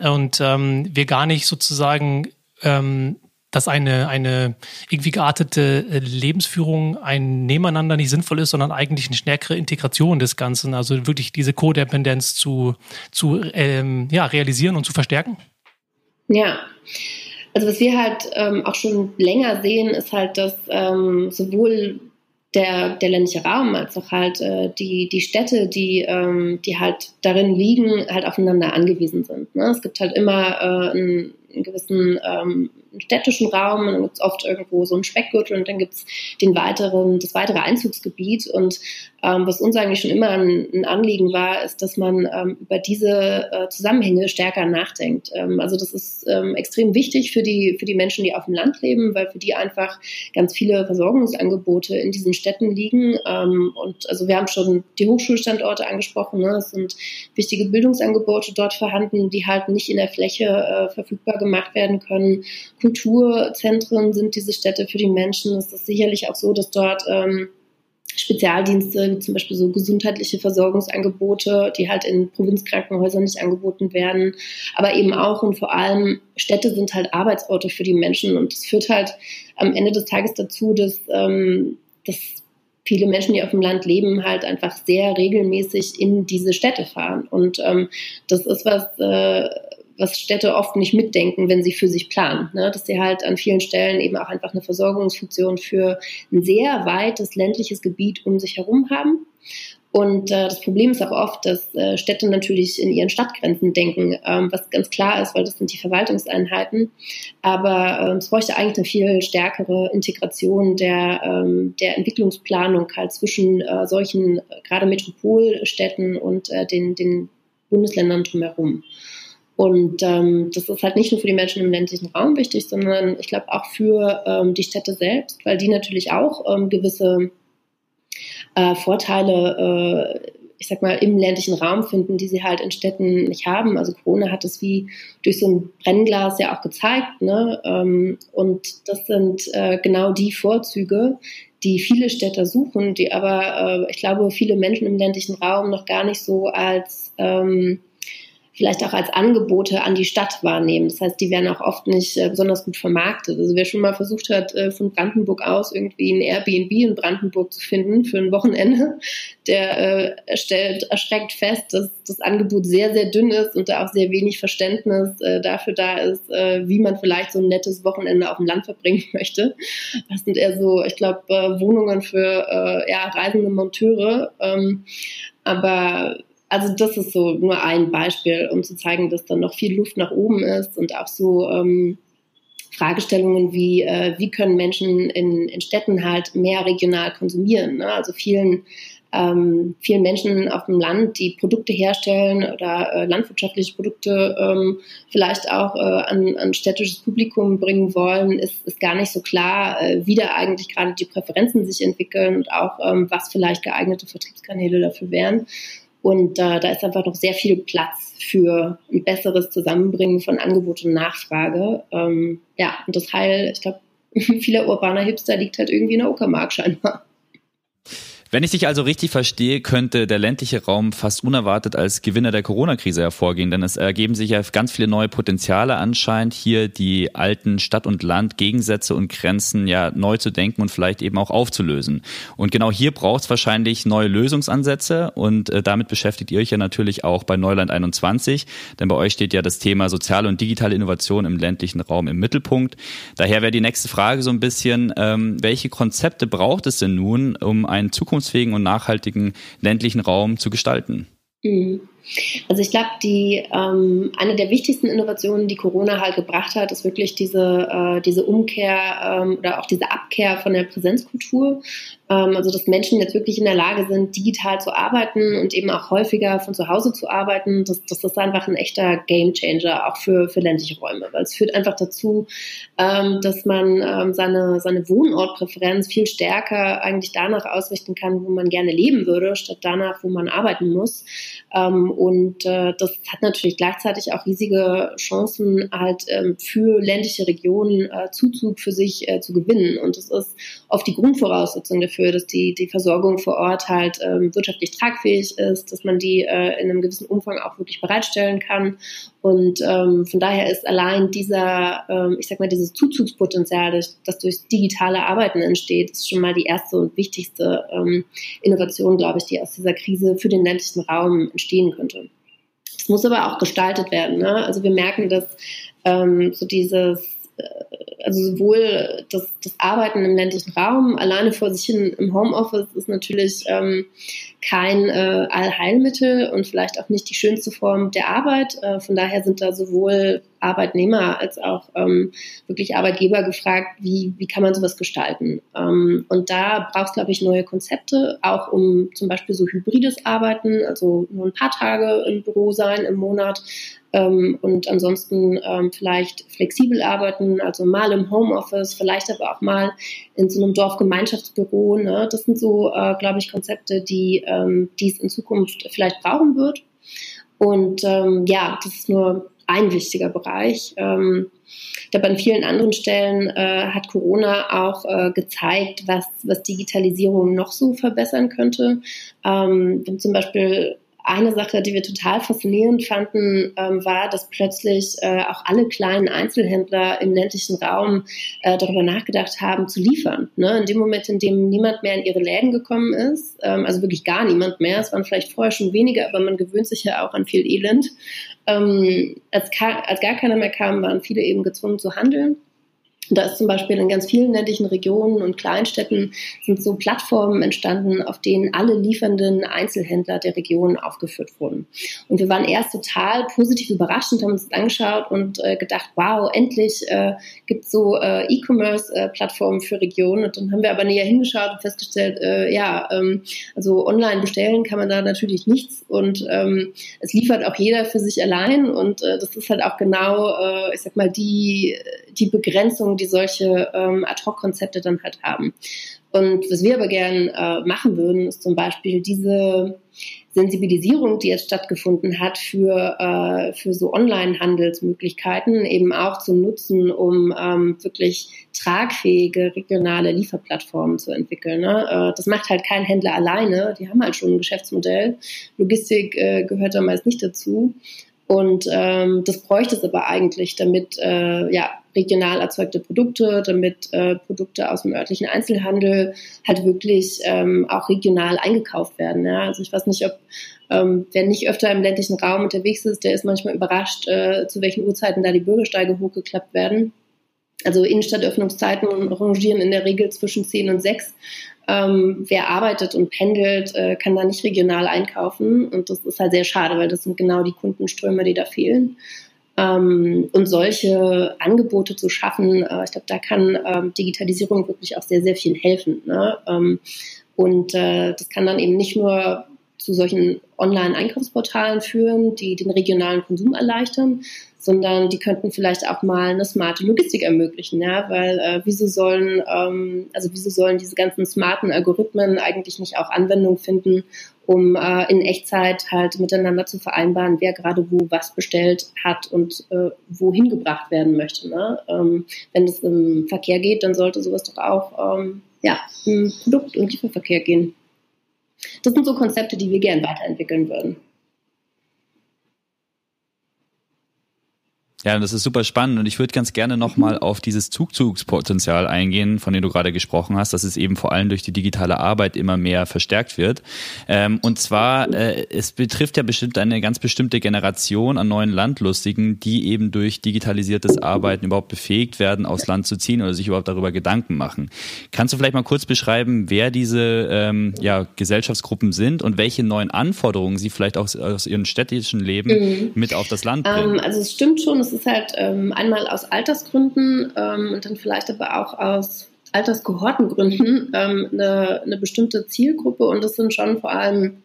Und ähm, wir gar nicht sozusagen ähm, dass eine, eine irgendwie geartete äh, Lebensführung ein Nebeneinander nicht sinnvoll ist, sondern eigentlich eine stärkere Integration des Ganzen, also wirklich diese Codependenz zu, zu ähm, ja, realisieren und zu verstärken? Ja, also was wir halt ähm, auch schon länger sehen, ist halt, dass ähm, sowohl der, der ländliche Raum als auch halt äh, die, die Städte, die, ähm, die halt darin liegen, halt aufeinander angewiesen sind. Ne? Es gibt halt immer äh, einen, einen gewissen ähm, städtischen Raum, dann gibt es oft irgendwo so einen Speckgürtel und dann gibt es den weiteren, das weitere Einzugsgebiet. Und ähm, was uns eigentlich schon immer ein, ein, Anliegen war, ist, dass man ähm, über diese äh, Zusammenhänge stärker nachdenkt. Ähm, also das ist ähm, extrem wichtig für die, für die Menschen, die auf dem Land leben, weil für die einfach ganz viele Versorgungsangebote in diesen Städten liegen. Ähm, und also wir haben schon die Hochschulstandorte angesprochen. Ne? Es sind wichtige Bildungsangebote dort vorhanden, die halt nicht in der Fläche äh, verfügbar gemacht werden können. Kulturzentren sind diese Städte für die Menschen. Es ist sicherlich auch so, dass dort ähm, Spezialdienste, wie zum Beispiel so gesundheitliche Versorgungsangebote, die halt in Provinzkrankenhäusern nicht angeboten werden, aber eben auch und vor allem Städte sind halt Arbeitsorte für die Menschen. Und das führt halt am Ende des Tages dazu, dass, ähm, dass viele Menschen, die auf dem Land leben, halt einfach sehr regelmäßig in diese Städte fahren. Und ähm, das ist was, äh, was Städte oft nicht mitdenken, wenn sie für sich planen. Ne? Dass sie halt an vielen Stellen eben auch einfach eine Versorgungsfunktion für ein sehr weites ländliches Gebiet um sich herum haben. Und äh, das Problem ist auch oft, dass äh, Städte natürlich in ihren Stadtgrenzen denken, ähm, was ganz klar ist, weil das sind die Verwaltungseinheiten. Aber äh, es bräuchte eigentlich eine viel stärkere Integration der, ähm, der Entwicklungsplanung halt zwischen äh, solchen äh, gerade Metropolstädten und äh, den, den Bundesländern drumherum. Und ähm, das ist halt nicht nur für die Menschen im ländlichen Raum wichtig, sondern ich glaube auch für ähm, die Städte selbst, weil die natürlich auch ähm, gewisse äh, Vorteile, äh, ich sag mal, im ländlichen Raum finden, die sie halt in Städten nicht haben. Also Corona hat es wie durch so ein Brennglas ja auch gezeigt. Ne? Ähm, und das sind äh, genau die Vorzüge, die viele Städter suchen, die aber, äh, ich glaube, viele Menschen im ländlichen Raum noch gar nicht so als ähm, vielleicht auch als Angebote an die Stadt wahrnehmen. Das heißt, die werden auch oft nicht äh, besonders gut vermarktet. Also wer schon mal versucht hat, äh, von Brandenburg aus irgendwie ein Airbnb in Brandenburg zu finden für ein Wochenende, [laughs] der äh, stellt erschreckt fest, dass das Angebot sehr, sehr dünn ist und da auch sehr wenig Verständnis dafür da ist, wie man vielleicht so ein nettes Wochenende auf dem Land verbringen [laughs] möchte. Das sind eher so, ich glaube, Wohnungen für ja, reisende Monteure. Ähm, aber also das ist so nur ein Beispiel, um zu zeigen, dass da noch viel Luft nach oben ist und auch so ähm, Fragestellungen wie, äh, wie können Menschen in, in Städten halt mehr regional konsumieren. Ne? Also vielen, ähm, vielen Menschen auf dem Land, die Produkte herstellen oder äh, landwirtschaftliche Produkte ähm, vielleicht auch äh, an, an städtisches Publikum bringen wollen, ist, ist gar nicht so klar, äh, wie da eigentlich gerade die Präferenzen sich entwickeln und auch ähm, was vielleicht geeignete Vertriebskanäle dafür wären. Und äh, da ist einfach noch sehr viel Platz für ein besseres Zusammenbringen von Angebot und Nachfrage. Ähm, ja, und das Heil, ich glaube, [laughs] vieler urbaner Hipster liegt halt irgendwie in der Uckermark scheinbar. Wenn ich dich also richtig verstehe, könnte der ländliche Raum fast unerwartet als Gewinner der Corona-Krise hervorgehen, denn es ergeben sich ja ganz viele neue Potenziale anscheinend, hier die alten Stadt- und Land-Gegensätze und Grenzen ja neu zu denken und vielleicht eben auch aufzulösen. Und genau hier braucht es wahrscheinlich neue Lösungsansätze und äh, damit beschäftigt ihr euch ja natürlich auch bei Neuland 21, denn bei euch steht ja das Thema soziale und digitale Innovation im ländlichen Raum im Mittelpunkt. Daher wäre die nächste Frage so ein bisschen, ähm, welche Konzepte braucht es denn nun, um einen Zukunft zukunftsfähigen und nachhaltigen ländlichen Raum zu gestalten? Mhm. Also ich glaube, die ähm, eine der wichtigsten Innovationen, die Corona halt gebracht hat, ist wirklich diese, äh, diese Umkehr ähm, oder auch diese Abkehr von der Präsenzkultur. Ähm, also dass Menschen jetzt wirklich in der Lage sind, digital zu arbeiten und eben auch häufiger von zu Hause zu arbeiten. Das, das ist einfach ein echter Gamechanger auch für, für ländliche Räume, weil es führt einfach dazu, ähm, dass man ähm, seine, seine Wohnortpräferenz viel stärker eigentlich danach ausrichten kann, wo man gerne leben würde, statt danach, wo man arbeiten muss. Und äh, das hat natürlich gleichzeitig auch riesige Chancen, halt ähm, für ländliche Regionen äh, Zuzug für sich äh, zu gewinnen. Und das ist oft die Grundvoraussetzung dafür, dass die, die Versorgung vor Ort halt ähm, wirtschaftlich tragfähig ist, dass man die in einem gewissen Umfang auch wirklich bereitstellen kann. Und ähm, von daher ist allein dieser, ähm, ich sag mal, dieses Zuzugspotenzial, das, durch digitale Arbeiten entsteht, ist schon mal die erste und wichtigste ähm, Innovation, glaube ich, die aus dieser Krise für den ländlichen Raum entstehen könnte. Es muss aber auch gestaltet werden. Ne? Also wir merken, dass ähm, so dieses äh, also sowohl das, das Arbeiten im ländlichen Raum alleine vor sich hin im Homeoffice ist natürlich ähm, kein äh, Allheilmittel und vielleicht auch nicht die schönste Form der Arbeit. Äh, von daher sind da sowohl Arbeitnehmer als auch ähm, wirklich Arbeitgeber gefragt, wie, wie kann man sowas gestalten. Ähm, und da braucht es, glaube ich, neue Konzepte, auch um zum Beispiel so hybrides Arbeiten, also nur ein paar Tage im Büro sein im Monat, ähm, und ansonsten ähm, vielleicht flexibel arbeiten, also mal im Homeoffice, vielleicht aber auch mal in so einem Dorfgemeinschaftsbüro. Ne? Das sind so, äh, glaube ich, Konzepte, die, ähm, die es in Zukunft vielleicht brauchen wird. Und ähm, ja, das ist nur ein wichtiger Bereich. Ähm, glaube, an vielen anderen Stellen äh, hat Corona auch äh, gezeigt, was, was Digitalisierung noch so verbessern könnte. Ähm, zum Beispiel eine Sache, die wir total faszinierend fanden, ähm, war, dass plötzlich äh, auch alle kleinen Einzelhändler im ländlichen Raum äh, darüber nachgedacht haben, zu liefern. Ne? In dem Moment, in dem niemand mehr in ihre Läden gekommen ist, ähm, also wirklich gar niemand mehr, es waren vielleicht vorher schon wenige, aber man gewöhnt sich ja auch an viel Elend. Ähm, als, als gar keiner mehr kam, waren viele eben gezwungen zu handeln. Da ist zum Beispiel in ganz vielen ländlichen Regionen und Kleinstädten sind so Plattformen entstanden, auf denen alle liefernden Einzelhändler der Region aufgeführt wurden. Und wir waren erst total positiv überrascht und haben uns das angeschaut und äh, gedacht, wow, endlich äh, gibt es so äh, E-Commerce-Plattformen für Regionen. Und dann haben wir aber näher hingeschaut und festgestellt, äh, ja, ähm, also online bestellen kann man da natürlich nichts und ähm, es liefert auch jeder für sich allein und äh, das ist halt auch genau, äh, ich sag mal, die, die Begrenzung, die solche ähm, Ad-Hoc-Konzepte dann halt haben. Und was wir aber gern äh, machen würden, ist zum Beispiel diese Sensibilisierung, die jetzt stattgefunden hat für, äh, für so Online-Handelsmöglichkeiten, eben auch zu nutzen, um ähm, wirklich tragfähige regionale Lieferplattformen zu entwickeln. Ne? Äh, das macht halt kein Händler alleine, die haben halt schon ein Geschäftsmodell. Logistik äh, gehört da meist nicht dazu. Und ähm, das bräuchte es aber eigentlich, damit äh, ja, regional erzeugte Produkte, damit äh, Produkte aus dem örtlichen Einzelhandel halt wirklich ähm, auch regional eingekauft werden. Ja? Also ich weiß nicht, ob ähm, wer nicht öfter im ländlichen Raum unterwegs ist, der ist manchmal überrascht, äh, zu welchen Uhrzeiten da die Bürgersteige hochgeklappt werden. Also Innenstadtöffnungszeiten rangieren in der Regel zwischen 10 und 6. Ähm, wer arbeitet und pendelt, äh, kann da nicht regional einkaufen. Und das ist halt sehr schade, weil das sind genau die Kundenströme, die da fehlen. Ähm, und solche Angebote zu schaffen, äh, ich glaube, da kann ähm, Digitalisierung wirklich auch sehr, sehr viel helfen. Ne? Ähm, und äh, das kann dann eben nicht nur zu solchen Online-Einkaufsportalen führen, die den regionalen Konsum erleichtern, sondern die könnten vielleicht auch mal eine smarte Logistik ermöglichen, ja, weil äh, wieso sollen ähm, also wieso sollen diese ganzen smarten Algorithmen eigentlich nicht auch Anwendung finden, um äh, in Echtzeit halt miteinander zu vereinbaren, wer gerade wo was bestellt hat und äh, wohin gebracht werden möchte. Ne? Ähm, wenn es im Verkehr geht, dann sollte sowas doch auch ähm, ja, im Produkt- und Lieferverkehr gehen. Das sind so Konzepte, die wir gern weiterentwickeln würden. Ja, das ist super spannend und ich würde ganz gerne nochmal auf dieses Zugzugspotenzial eingehen, von dem du gerade gesprochen hast, dass es eben vor allem durch die digitale Arbeit immer mehr verstärkt wird. Ähm, und zwar, äh, es betrifft ja bestimmt eine ganz bestimmte Generation an neuen Landlustigen, die eben durch digitalisiertes Arbeiten überhaupt befähigt werden, aufs Land zu ziehen oder sich überhaupt darüber Gedanken machen. Kannst du vielleicht mal kurz beschreiben, wer diese ähm, ja, Gesellschaftsgruppen sind und welche neuen Anforderungen sie vielleicht auch aus ihrem städtischen Leben mhm. mit auf das Land bringen? Ähm, also es stimmt schon, es ist halt ähm, einmal aus Altersgründen ähm, und dann vielleicht aber auch aus Alterskohortengründen ähm, eine, eine bestimmte Zielgruppe und das sind schon vor allem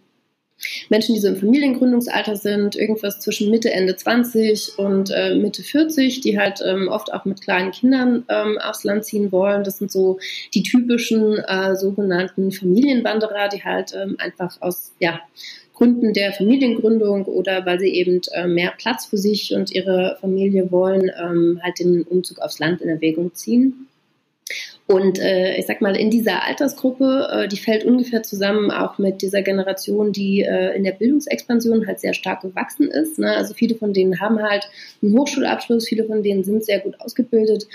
Menschen, die so im Familiengründungsalter sind, irgendwas zwischen Mitte, Ende 20 und äh, Mitte 40, die halt ähm, oft auch mit kleinen Kindern ähm, aufs Land ziehen wollen. Das sind so die typischen äh, sogenannten Familienwanderer, die halt ähm, einfach aus ja, Gründen der Familiengründung oder weil sie eben äh, mehr Platz für sich und ihre Familie wollen, ähm, halt den Umzug aufs Land in Erwägung ziehen. Und äh, ich sag mal, in dieser Altersgruppe, äh, die fällt ungefähr zusammen auch mit dieser Generation, die äh, in der Bildungsexpansion halt sehr stark gewachsen ist. Ne? Also viele von denen haben halt einen Hochschulabschluss, viele von denen sind sehr gut ausgebildet.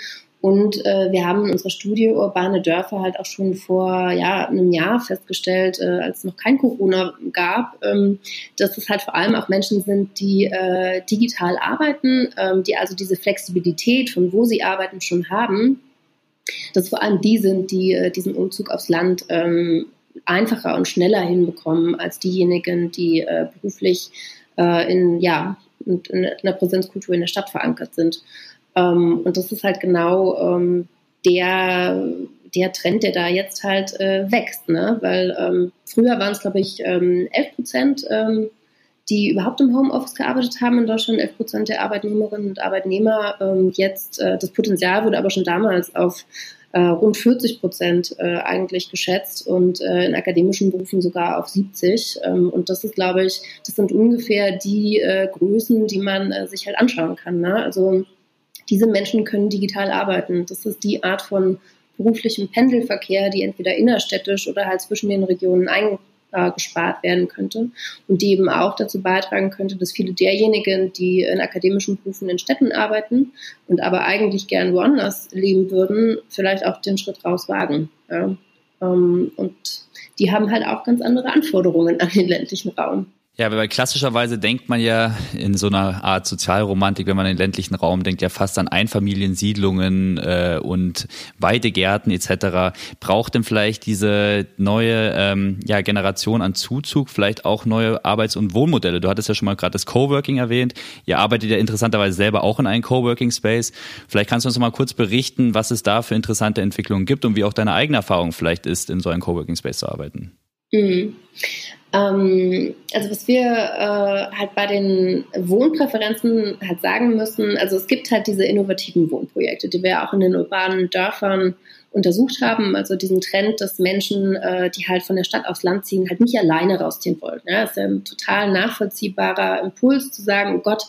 Und äh, wir haben in unserer Studie Urbane Dörfer halt auch schon vor ja, einem Jahr festgestellt, äh, als es noch kein Corona gab, ähm, dass es halt vor allem auch Menschen sind, die äh, digital arbeiten, ähm, die also diese Flexibilität von wo sie arbeiten schon haben dass vor allem die sind, die äh, diesen Umzug aufs Land ähm, einfacher und schneller hinbekommen als diejenigen, die äh, beruflich äh, in, ja, in, in einer Präsenzkultur in der Stadt verankert sind. Ähm, und das ist halt genau ähm, der, der Trend, der da jetzt halt äh, wächst. Ne? Weil ähm, früher waren es, glaube ich, ähm, 11 Prozent ähm, die überhaupt im Homeoffice gearbeitet haben in Deutschland, 11 Prozent der Arbeitnehmerinnen und Arbeitnehmer. Ähm, jetzt äh, das Potenzial wurde aber schon damals auf äh, rund 40 Prozent äh, eigentlich geschätzt und äh, in akademischen Berufen sogar auf 70. Ähm, und das ist, glaube ich, das sind ungefähr die äh, Größen, die man äh, sich halt anschauen kann. Ne? Also diese Menschen können digital arbeiten. Das ist die Art von beruflichem Pendelverkehr, die entweder innerstädtisch oder halt zwischen den Regionen ein, äh, werden könnte und die eben auch dazu beitragen könnte, dass viele derjenigen, die in akademischen Berufen in Städten arbeiten und aber eigentlich gern woanders leben würden, vielleicht auch den Schritt raus wagen. Ja. Ähm, und die haben halt auch ganz andere Anforderungen an den ländlichen Raum. Ja, weil klassischerweise denkt man ja in so einer Art Sozialromantik, wenn man den ländlichen Raum denkt, ja fast an Einfamiliensiedlungen äh, und Weidegärten etc. Braucht denn vielleicht diese neue ähm, ja, Generation an Zuzug vielleicht auch neue Arbeits- und Wohnmodelle? Du hattest ja schon mal gerade das Coworking erwähnt. Ihr arbeitet ja interessanterweise selber auch in einem Coworking Space. Vielleicht kannst du uns noch mal kurz berichten, was es da für interessante Entwicklungen gibt und wie auch deine eigene Erfahrung vielleicht ist, in so einem Coworking Space zu arbeiten. Mhm. Ähm, also was wir äh, halt bei den Wohnpräferenzen halt sagen müssen, also es gibt halt diese innovativen Wohnprojekte, die wir auch in den urbanen Dörfern untersucht haben, also diesen Trend, dass Menschen, äh, die halt von der Stadt aufs Land ziehen, halt nicht alleine rausziehen wollten. Ja, das ist ja ein total nachvollziehbarer Impuls zu sagen, oh Gott,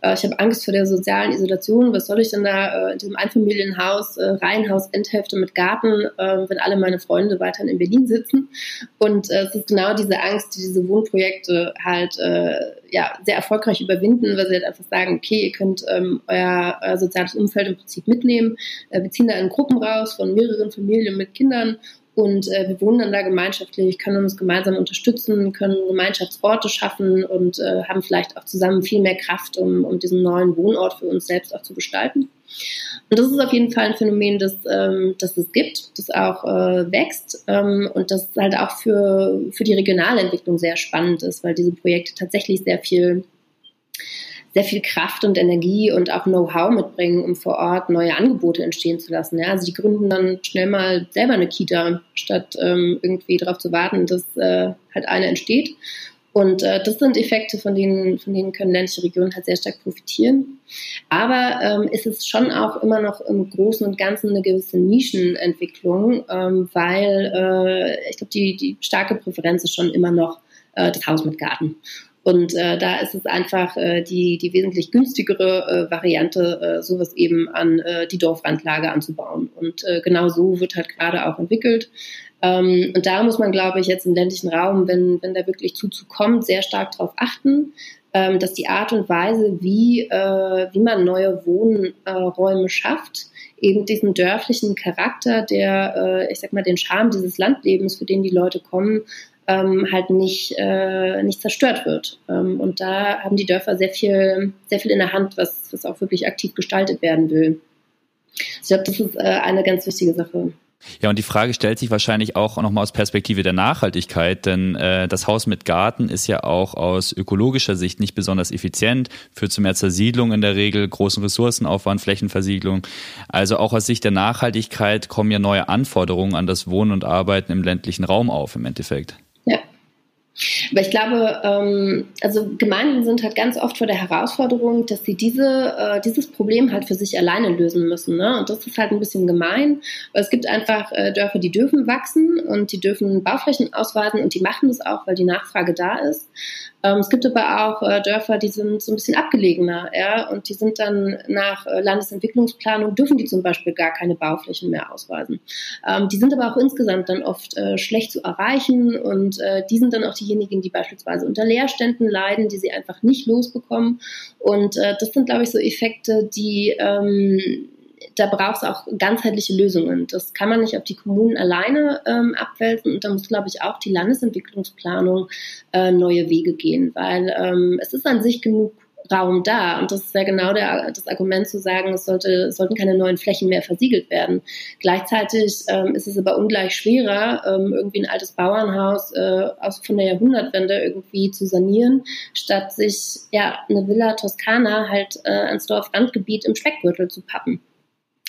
äh, ich habe Angst vor der sozialen Isolation, was soll ich denn da äh, in diesem Einfamilienhaus, äh, Reihenhaus, Endhälfte mit Garten, äh, wenn alle meine Freunde weiterhin in Berlin sitzen. Und äh, es ist genau diese Angst, die diese Wohnprojekte halt äh, ja, sehr erfolgreich überwinden, weil sie halt einfach sagen, okay, ihr könnt ähm, euer, euer soziales Umfeld im Prinzip mitnehmen. Äh, wir ziehen da in Gruppen raus von mehreren Familien mit Kindern und äh, wir wohnen dann da gemeinschaftlich, können uns gemeinsam unterstützen, können Gemeinschaftsorte schaffen und äh, haben vielleicht auch zusammen viel mehr Kraft, um, um diesen neuen Wohnort für uns selbst auch zu gestalten. Und das ist auf jeden Fall ein Phänomen, das, ähm, das es gibt, das auch äh, wächst ähm, und das halt auch für, für die regionale Entwicklung sehr spannend ist, weil diese Projekte tatsächlich sehr viel sehr viel Kraft und Energie und auch Know-how mitbringen, um vor Ort neue Angebote entstehen zu lassen. Ja? Also die gründen dann schnell mal selber eine Kita, statt ähm, irgendwie darauf zu warten, dass äh, halt eine entsteht. Und äh, das sind Effekte, von denen, von denen können ländliche Regionen halt sehr stark profitieren. Aber ähm, ist es schon auch immer noch im Großen und Ganzen eine gewisse Nischenentwicklung, ähm, weil äh, ich glaube, die, die starke Präferenz ist schon immer noch äh, das Haus mit Garten. Und äh, da ist es einfach äh, die, die wesentlich günstigere äh, Variante, äh, sowas eben an äh, die Dorfrandlage anzubauen. Und äh, genau so wird halt gerade auch entwickelt. Ähm, und da muss man, glaube ich, jetzt im ländlichen Raum, wenn, wenn da wirklich Zuzug kommt, sehr stark darauf achten, ähm, dass die Art und Weise, wie, äh, wie man neue Wohnräume schafft, eben diesen dörflichen Charakter, der, äh, ich sag mal, den Charme dieses Landlebens, für den die Leute kommen, ähm, halt nicht, äh, nicht zerstört wird. Ähm, und da haben die Dörfer sehr viel, sehr viel in der Hand, was, was auch wirklich aktiv gestaltet werden will. Ich glaube, das ist äh, eine ganz wichtige Sache. Ja, und die Frage stellt sich wahrscheinlich auch nochmal aus Perspektive der Nachhaltigkeit, denn äh, das Haus mit Garten ist ja auch aus ökologischer Sicht nicht besonders effizient, führt zu mehr Zersiedlung in der Regel, großen Ressourcenaufwand, Flächenversiegelung. Also auch aus Sicht der Nachhaltigkeit kommen ja neue Anforderungen an das Wohnen und Arbeiten im ländlichen Raum auf im Endeffekt. Aber ich glaube, ähm, also Gemeinden sind halt ganz oft vor der Herausforderung, dass sie diese, äh, dieses Problem halt für sich alleine lösen müssen. Ne? Und das ist halt ein bisschen gemein, weil es gibt einfach äh, Dörfer, die dürfen wachsen und die dürfen Bauflächen ausweisen und die machen das auch, weil die Nachfrage da ist. Ähm, es gibt aber auch äh, Dörfer, die sind so ein bisschen abgelegener, ja, und die sind dann nach äh, Landesentwicklungsplanung, dürfen die zum Beispiel gar keine Bauflächen mehr ausweisen. Ähm, die sind aber auch insgesamt dann oft äh, schlecht zu erreichen und äh, die sind dann auch diejenigen, die beispielsweise unter Leerständen leiden, die sie einfach nicht losbekommen. Und äh, das sind, glaube ich, so Effekte, die ähm, da braucht es auch ganzheitliche Lösungen. Das kann man nicht auf die Kommunen alleine ähm, abwälzen und da muss, glaube ich, auch die Landesentwicklungsplanung äh, neue Wege gehen, weil ähm, es ist an sich genug Raum da. Und das ist ja genau der, das Argument zu sagen, es, sollte, sollten keine neuen Flächen mehr versiegelt werden. Gleichzeitig ähm, ist es aber ungleich schwerer, ähm, irgendwie ein altes Bauernhaus äh, aus, von der Jahrhundertwende irgendwie zu sanieren, statt sich ja eine Villa Toskana halt äh, ans Dorfrandgebiet im Speckgürtel zu pappen.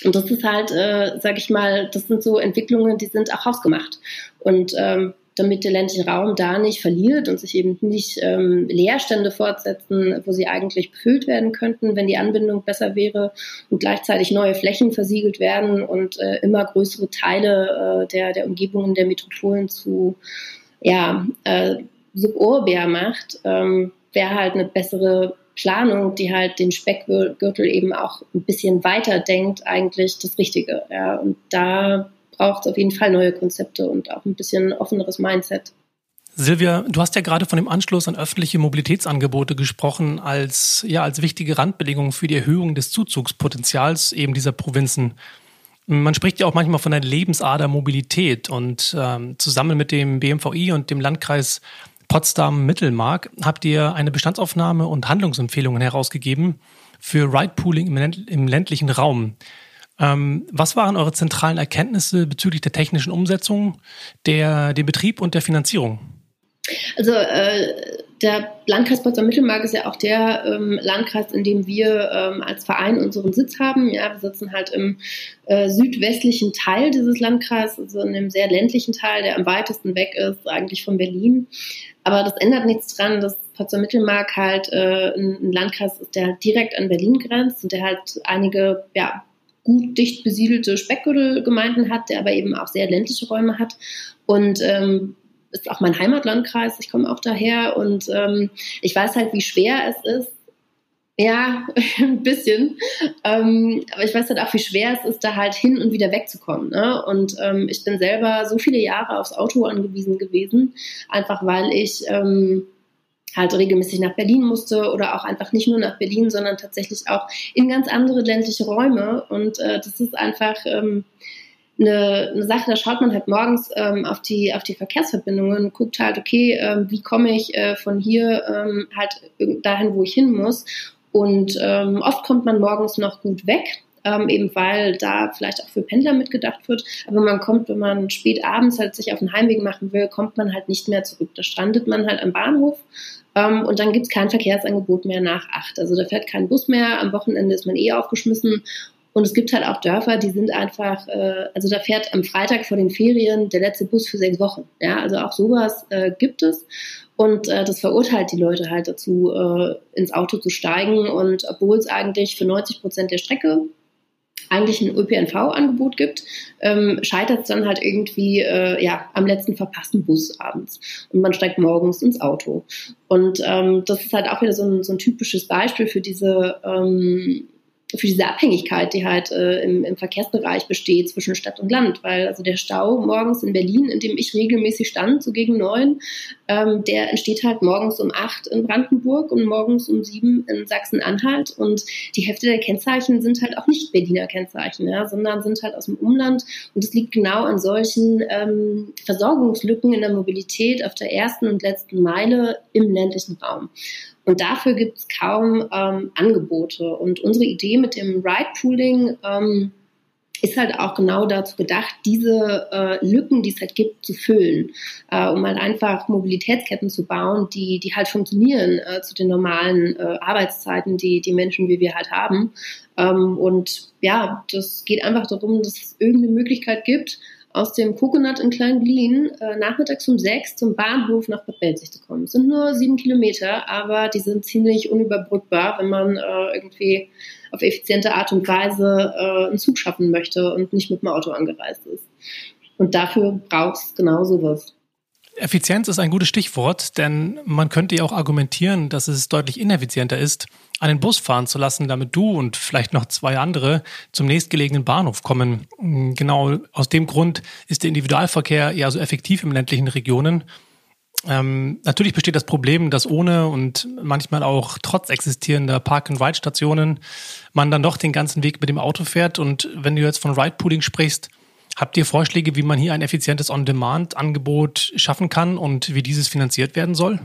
Und das ist halt, äh, sag ich mal, das sind so Entwicklungen, die sind auch hausgemacht. Und ähm, damit der ländliche Raum da nicht verliert und sich eben nicht ähm, Leerstände fortsetzen, wo sie eigentlich befüllt werden könnten, wenn die Anbindung besser wäre und gleichzeitig neue Flächen versiegelt werden und äh, immer größere Teile äh, der, der Umgebungen der Metropolen zu ja, äh, suburbär macht, ähm, wäre halt eine bessere Planung, die halt den Speckgürtel eben auch ein bisschen weiter denkt, eigentlich das Richtige. Ja. Und da braucht es auf jeden Fall neue Konzepte und auch ein bisschen offeneres Mindset. Silvia, du hast ja gerade von dem Anschluss an öffentliche Mobilitätsangebote gesprochen als, ja, als wichtige Randbedingung für die Erhöhung des Zuzugspotenzials eben dieser Provinzen. Man spricht ja auch manchmal von der Lebensader Mobilität und ähm, zusammen mit dem BMVI und dem Landkreis Potsdam-Mittelmark habt ihr eine Bestandsaufnahme und Handlungsempfehlungen herausgegeben für Ride-Pooling im, ländlichen Raum. Ähm, was waren eure zentralen Erkenntnisse bezüglich der technischen Umsetzung, der, dem Betrieb und der Finanzierung? Also äh, der Landkreis Potsdam-Mittelmark ist ja auch der ähm, Landkreis, in dem wir ähm, als Verein unseren Sitz haben. Ja, wir sitzen halt im äh, südwestlichen Teil dieses Landkreises, also in dem sehr ländlichen Teil, der am weitesten weg ist, eigentlich von Berlin. Aber das ändert nichts dran, dass Potsdam Mittelmark halt äh, ein, Landkreis ist, der direkt an Berlin grenzt und der halt einige ja, gut dicht besiedelte Speckgürtelgemeinden hat, der aber eben auch sehr ländliche Räume hat. Und ähm, ist auch mein Heimatlandkreis, ich komme auch daher und ähm, ich weiß halt, wie schwer es ist, ja, [laughs] ein bisschen. Ähm, aber ich weiß halt auch, wie schwer es ist, da halt hin und wieder wegzukommen. Ne? Und ähm, ich bin selber so viele Jahre aufs Auto angewiesen gewesen, einfach weil ich ähm, halt regelmäßig nach Berlin musste oder auch einfach nicht nur nach Berlin, sondern tatsächlich auch in ganz andere ländliche Räume. Und äh, das ist einfach ähm, eine, eine Sache, da schaut man halt morgens ähm, auf, die, auf die Verkehrsverbindungen, guckt halt, okay, ähm, wie komme ich äh, von hier ähm, halt dahin, wo ich hin muss und ähm, oft kommt man morgens noch gut weg, ähm, eben weil da vielleicht auch für Pendler mitgedacht wird. Aber man kommt, wenn man spät abends halt sich auf den Heimweg machen will, kommt man halt nicht mehr zurück. Da strandet man halt am Bahnhof ähm, und dann gibt es kein Verkehrsangebot mehr nach acht. Also da fährt kein Bus mehr. Am Wochenende ist man eh aufgeschmissen. Und es gibt halt auch Dörfer, die sind einfach, äh, also da fährt am Freitag vor den Ferien der letzte Bus für sechs Wochen. Ja, also auch sowas äh, gibt es. Und äh, das verurteilt die Leute halt dazu, äh, ins Auto zu steigen. Und obwohl es eigentlich für 90 Prozent der Strecke eigentlich ein ÖPNV-Angebot gibt, ähm, scheitert es dann halt irgendwie äh, ja, am letzten verpassten Bus abends. Und man steigt morgens ins Auto. Und ähm, das ist halt auch wieder so ein, so ein typisches Beispiel für diese ähm, für diese Abhängigkeit, die halt äh, im, im Verkehrsbereich besteht zwischen Stadt und Land. Weil also der Stau morgens in Berlin, in dem ich regelmäßig stand, so gegen neun, ähm, der entsteht halt morgens um acht in Brandenburg und morgens um sieben in Sachsen-Anhalt. Und die Hälfte der Kennzeichen sind halt auch nicht Berliner Kennzeichen, ja, sondern sind halt aus dem Umland. Und es liegt genau an solchen ähm, Versorgungslücken in der Mobilität auf der ersten und letzten Meile im ländlichen Raum. Und dafür gibt es kaum ähm, Angebote. Und unsere Idee mit dem Ride-Pooling ähm, ist halt auch genau dazu gedacht, diese äh, Lücken, die es halt gibt, zu füllen, äh, um halt einfach Mobilitätsketten zu bauen, die, die halt funktionieren äh, zu den normalen äh, Arbeitszeiten, die die Menschen wie wir halt haben. Ähm, und ja, das geht einfach darum, dass es irgendeine Möglichkeit gibt, aus dem Coconut in Kleinglien äh, nachmittags um sechs zum Bahnhof nach Bad Belzig zu kommen. Es sind nur sieben Kilometer, aber die sind ziemlich unüberbrückbar, wenn man äh, irgendwie auf effiziente Art und Weise äh, einen Zug schaffen möchte und nicht mit dem Auto angereist ist. Und dafür braucht es genau sowas. Effizienz ist ein gutes Stichwort, denn man könnte ja auch argumentieren, dass es deutlich ineffizienter ist, einen Bus fahren zu lassen, damit du und vielleicht noch zwei andere zum nächstgelegenen Bahnhof kommen. Genau aus dem Grund ist der Individualverkehr ja so effektiv in ländlichen Regionen. Ähm, natürlich besteht das Problem, dass ohne und manchmal auch trotz existierender Park-and-Ride-Stationen man dann doch den ganzen Weg mit dem Auto fährt. Und wenn du jetzt von Ride-Pooling sprichst, Habt ihr Vorschläge, wie man hier ein effizientes On-Demand-Angebot schaffen kann und wie dieses finanziert werden soll?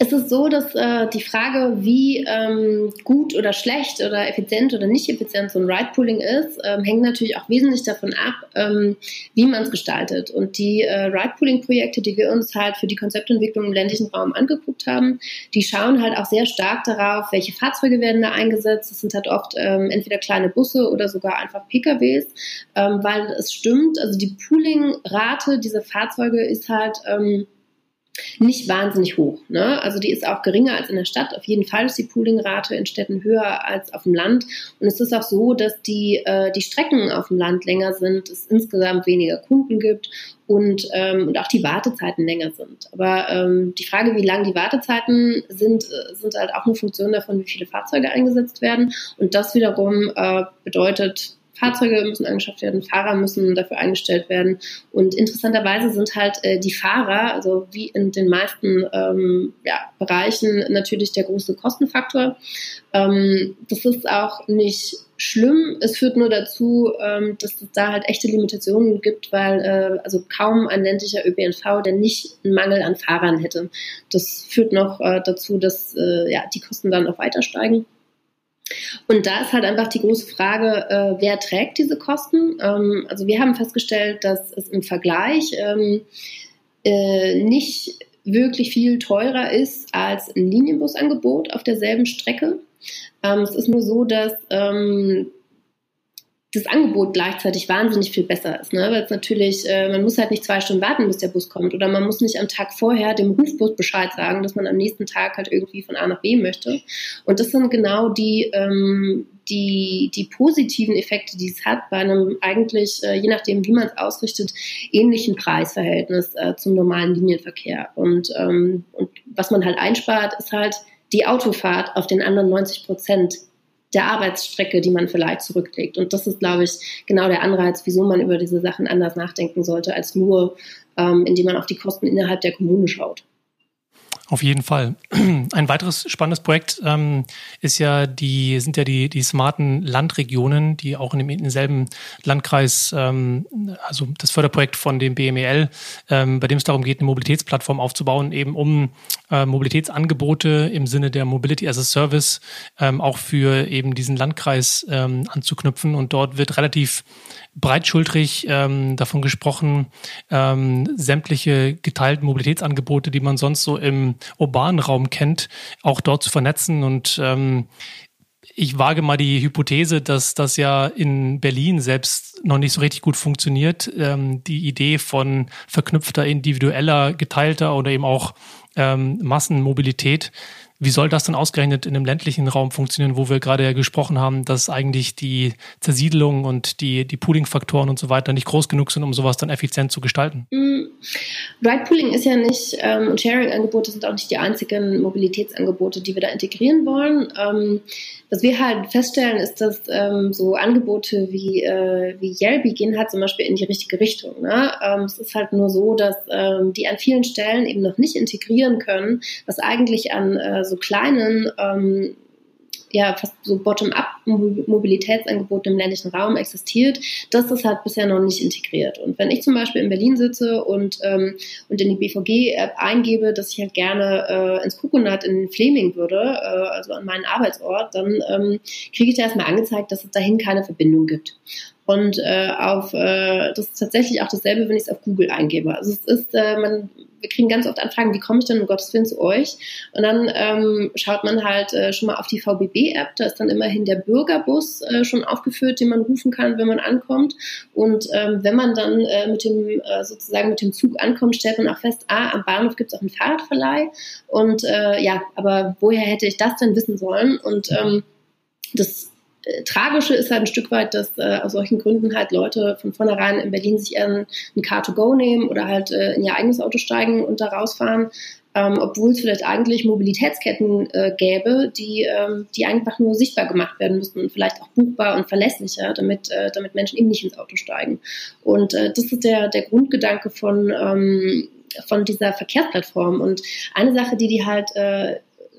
Es ist so, dass äh, die Frage, wie ähm, gut oder schlecht oder effizient oder nicht effizient so ein Ride-Pooling ist, ähm, hängt natürlich auch wesentlich davon ab, ähm, wie man es gestaltet. Und die äh, Ride-Pooling-Projekte, die wir uns halt für die Konzeptentwicklung im ländlichen Raum angeguckt haben, die schauen halt auch sehr stark darauf, welche Fahrzeuge werden da eingesetzt. Das sind halt oft ähm, entweder kleine Busse oder sogar einfach PKWs, ähm, weil es stimmt, also die Pooling-Rate dieser Fahrzeuge ist halt ähm, nicht wahnsinnig hoch. Ne? Also die ist auch geringer als in der Stadt. Auf jeden Fall ist die Poolingrate in Städten höher als auf dem Land. Und es ist auch so, dass die, äh, die Strecken auf dem Land länger sind, es insgesamt weniger Kunden gibt und, ähm, und auch die Wartezeiten länger sind. Aber ähm, die Frage, wie lang die Wartezeiten sind, äh, sind halt auch eine Funktion davon, wie viele Fahrzeuge eingesetzt werden. Und das wiederum äh, bedeutet Fahrzeuge müssen angeschafft werden, Fahrer müssen dafür eingestellt werden. Und interessanterweise sind halt äh, die Fahrer, also wie in den meisten ähm, ja, Bereichen, natürlich der große Kostenfaktor. Ähm, das ist auch nicht schlimm. Es führt nur dazu, ähm, dass es da halt echte Limitationen gibt, weil äh, also kaum ein ländlicher ÖPNV, der nicht einen Mangel an Fahrern hätte. Das führt noch äh, dazu, dass äh, ja, die Kosten dann auch weiter steigen. Und da ist halt einfach die große Frage, äh, wer trägt diese Kosten? Ähm, also wir haben festgestellt, dass es im Vergleich ähm, äh, nicht wirklich viel teurer ist als ein Linienbusangebot auf derselben Strecke. Ähm, es ist nur so, dass ähm, das Angebot gleichzeitig wahnsinnig viel besser ist. Ne? Weil es natürlich, äh, man muss halt nicht zwei Stunden warten, bis der Bus kommt. Oder man muss nicht am Tag vorher dem Rufbus Bescheid sagen, dass man am nächsten Tag halt irgendwie von A nach B möchte. Und das sind genau die, ähm, die, die positiven Effekte, die es hat bei einem eigentlich, äh, je nachdem, wie man es ausrichtet, ähnlichen Preisverhältnis äh, zum normalen Linienverkehr. Und, ähm, und was man halt einspart, ist halt die Autofahrt auf den anderen 90 Prozent der Arbeitsstrecke, die man vielleicht zurücklegt. Und das ist, glaube ich, genau der Anreiz, wieso man über diese Sachen anders nachdenken sollte, als nur, ähm, indem man auf die Kosten innerhalb der Kommune schaut. Auf jeden Fall. [clears throat] Ein weiteres spannendes Projekt ähm, ist ja die, sind ja die, die smarten Landregionen, die auch in, dem, in demselben Landkreis, ähm, also das Förderprojekt von dem BMEL, ähm, bei dem es darum geht, eine Mobilitätsplattform aufzubauen, eben um äh, Mobilitätsangebote im Sinne der Mobility as a Service ähm, auch für eben diesen Landkreis ähm, anzuknüpfen. Und dort wird relativ breitschultrig ähm, davon gesprochen, ähm, sämtliche geteilten Mobilitätsangebote, die man sonst so im urbanen Raum kennt, auch dort zu vernetzen. Und ähm, ich wage mal die Hypothese, dass das ja in Berlin selbst noch nicht so richtig gut funktioniert. Ähm, die Idee von verknüpfter, individueller, geteilter oder eben auch ähm, Massenmobilität wie soll das dann ausgerechnet in einem ländlichen Raum funktionieren, wo wir gerade ja gesprochen haben, dass eigentlich die Zersiedelung und die, die Pooling-Faktoren und so weiter nicht groß genug sind, um sowas dann effizient zu gestalten? Mm. Ride-Pooling ist ja nicht, ähm, und Sharing-Angebote sind auch nicht die einzigen Mobilitätsangebote, die wir da integrieren wollen. Ähm, was wir halt feststellen, ist, dass ähm, so Angebote wie, äh, wie Yelby gehen halt zum Beispiel in die richtige Richtung. Ne? Ähm, es ist halt nur so, dass ähm, die an vielen Stellen eben noch nicht integrieren können, was eigentlich an äh, so kleinen ähm, ja fast so Bottom-up-Mobilitätsangebot im ländlichen Raum existiert, das ist halt bisher noch nicht integriert. Und wenn ich zum Beispiel in Berlin sitze und, ähm, und in die BVG-App eingebe, dass ich halt gerne äh, ins Coconut in Fleming würde, äh, also an meinen Arbeitsort, dann ähm, kriege ich da erstmal angezeigt, dass es dahin keine Verbindung gibt. Und äh, auf äh, das ist tatsächlich auch dasselbe, wenn ich es auf Google eingebe. Also es ist, äh, man, wir kriegen ganz oft Anfragen, wie komme ich denn um Gottes Willen zu euch? Und dann ähm, schaut man halt äh, schon mal auf die VBB-App, da ist dann immerhin der Bürgerbus äh, schon aufgeführt, den man rufen kann, wenn man ankommt. Und ähm, wenn man dann äh, mit dem äh, sozusagen mit dem Zug ankommt, stellt man auch fest, ah, am Bahnhof gibt es auch einen Fahrradverleih. Und äh, ja, aber woher hätte ich das denn wissen sollen? Und ähm, das Tragische ist halt ein Stück weit, dass äh, aus solchen Gründen halt Leute von vornherein in Berlin sich ein, ein Car2Go nehmen oder halt äh, in ihr eigenes Auto steigen und da rausfahren, ähm, obwohl es vielleicht eigentlich Mobilitätsketten äh, gäbe, die, ähm, die einfach nur sichtbar gemacht werden müssten und vielleicht auch buchbar und verlässlicher, damit, äh, damit Menschen eben nicht ins Auto steigen. Und äh, das ist der, der Grundgedanke von, ähm, von dieser Verkehrsplattform. Und eine Sache, die die halt äh,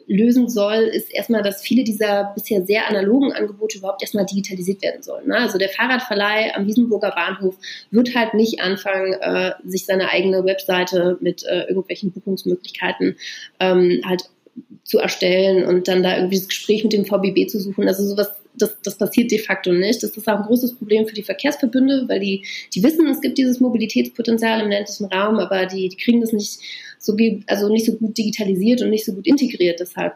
lösen soll, ist erstmal, dass viele dieser bisher sehr analogen Angebote überhaupt erstmal digitalisiert werden sollen. Ne? Also der Fahrradverleih am Wiesenburger Bahnhof wird halt nicht anfangen, äh, sich seine eigene Webseite mit äh, irgendwelchen Buchungsmöglichkeiten ähm, halt zu erstellen und dann da irgendwie das Gespräch mit dem VBB zu suchen. Also sowas, das, das passiert de facto nicht. Das ist auch ein großes Problem für die Verkehrsverbünde, weil die, die wissen, es gibt dieses Mobilitätspotenzial im ländlichen Raum, aber die, die kriegen das nicht so, also nicht so gut digitalisiert und nicht so gut integriert deshalb.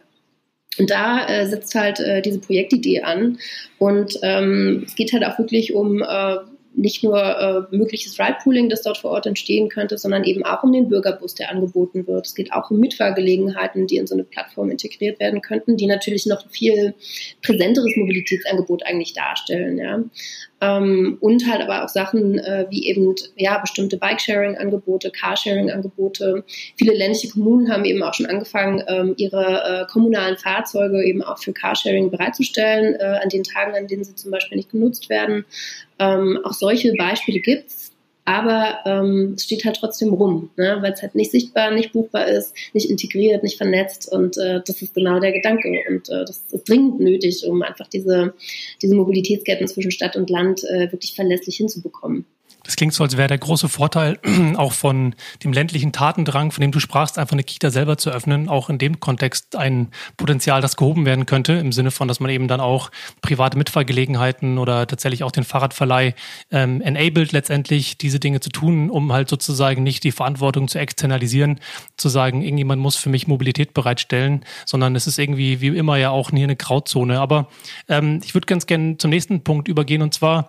Und da äh, setzt halt äh, diese Projektidee an. Und ähm, es geht halt auch wirklich um äh, nicht nur äh, mögliches Ride-Pooling, das dort vor Ort entstehen könnte, sondern eben auch um den Bürgerbus, der angeboten wird. Es geht auch um Mitfahrgelegenheiten, die in so eine Plattform integriert werden könnten, die natürlich noch ein viel präsenteres Mobilitätsangebot eigentlich darstellen. Ja. Ähm, und halt aber auch Sachen äh, wie eben ja bestimmte Bike-Sharing-Angebote, Carsharing-Angebote. Viele ländliche Kommunen haben eben auch schon angefangen, ähm, ihre äh, kommunalen Fahrzeuge eben auch für Carsharing bereitzustellen, äh, an den Tagen, an denen sie zum Beispiel nicht genutzt werden. Ähm, auch solche Beispiele gibt's aber ähm, es steht halt trotzdem rum, ne? weil es halt nicht sichtbar, nicht buchbar ist, nicht integriert, nicht vernetzt und äh, das ist genau der Gedanke und äh, das ist dringend nötig, um einfach diese, diese Mobilitätsketten zwischen Stadt und Land äh, wirklich verlässlich hinzubekommen. Das klingt so, als wäre der große Vorteil [clears throat] auch von dem ländlichen Tatendrang, von dem du sprachst, einfach eine Kita selber zu öffnen, auch in dem Kontext ein Potenzial, das gehoben werden könnte, im Sinne von, dass man eben dann auch private Mitfahrgelegenheiten oder tatsächlich auch den Fahrradverleih ähm, enabled, letztendlich diese Dinge zu tun, um halt sozusagen nicht die Verantwortung zu externalisieren, zu sagen, irgendjemand muss für mich Mobilität bereitstellen, sondern es ist irgendwie wie immer ja auch nie eine Grauzone. Aber ähm, ich würde ganz gerne zum nächsten Punkt übergehen und zwar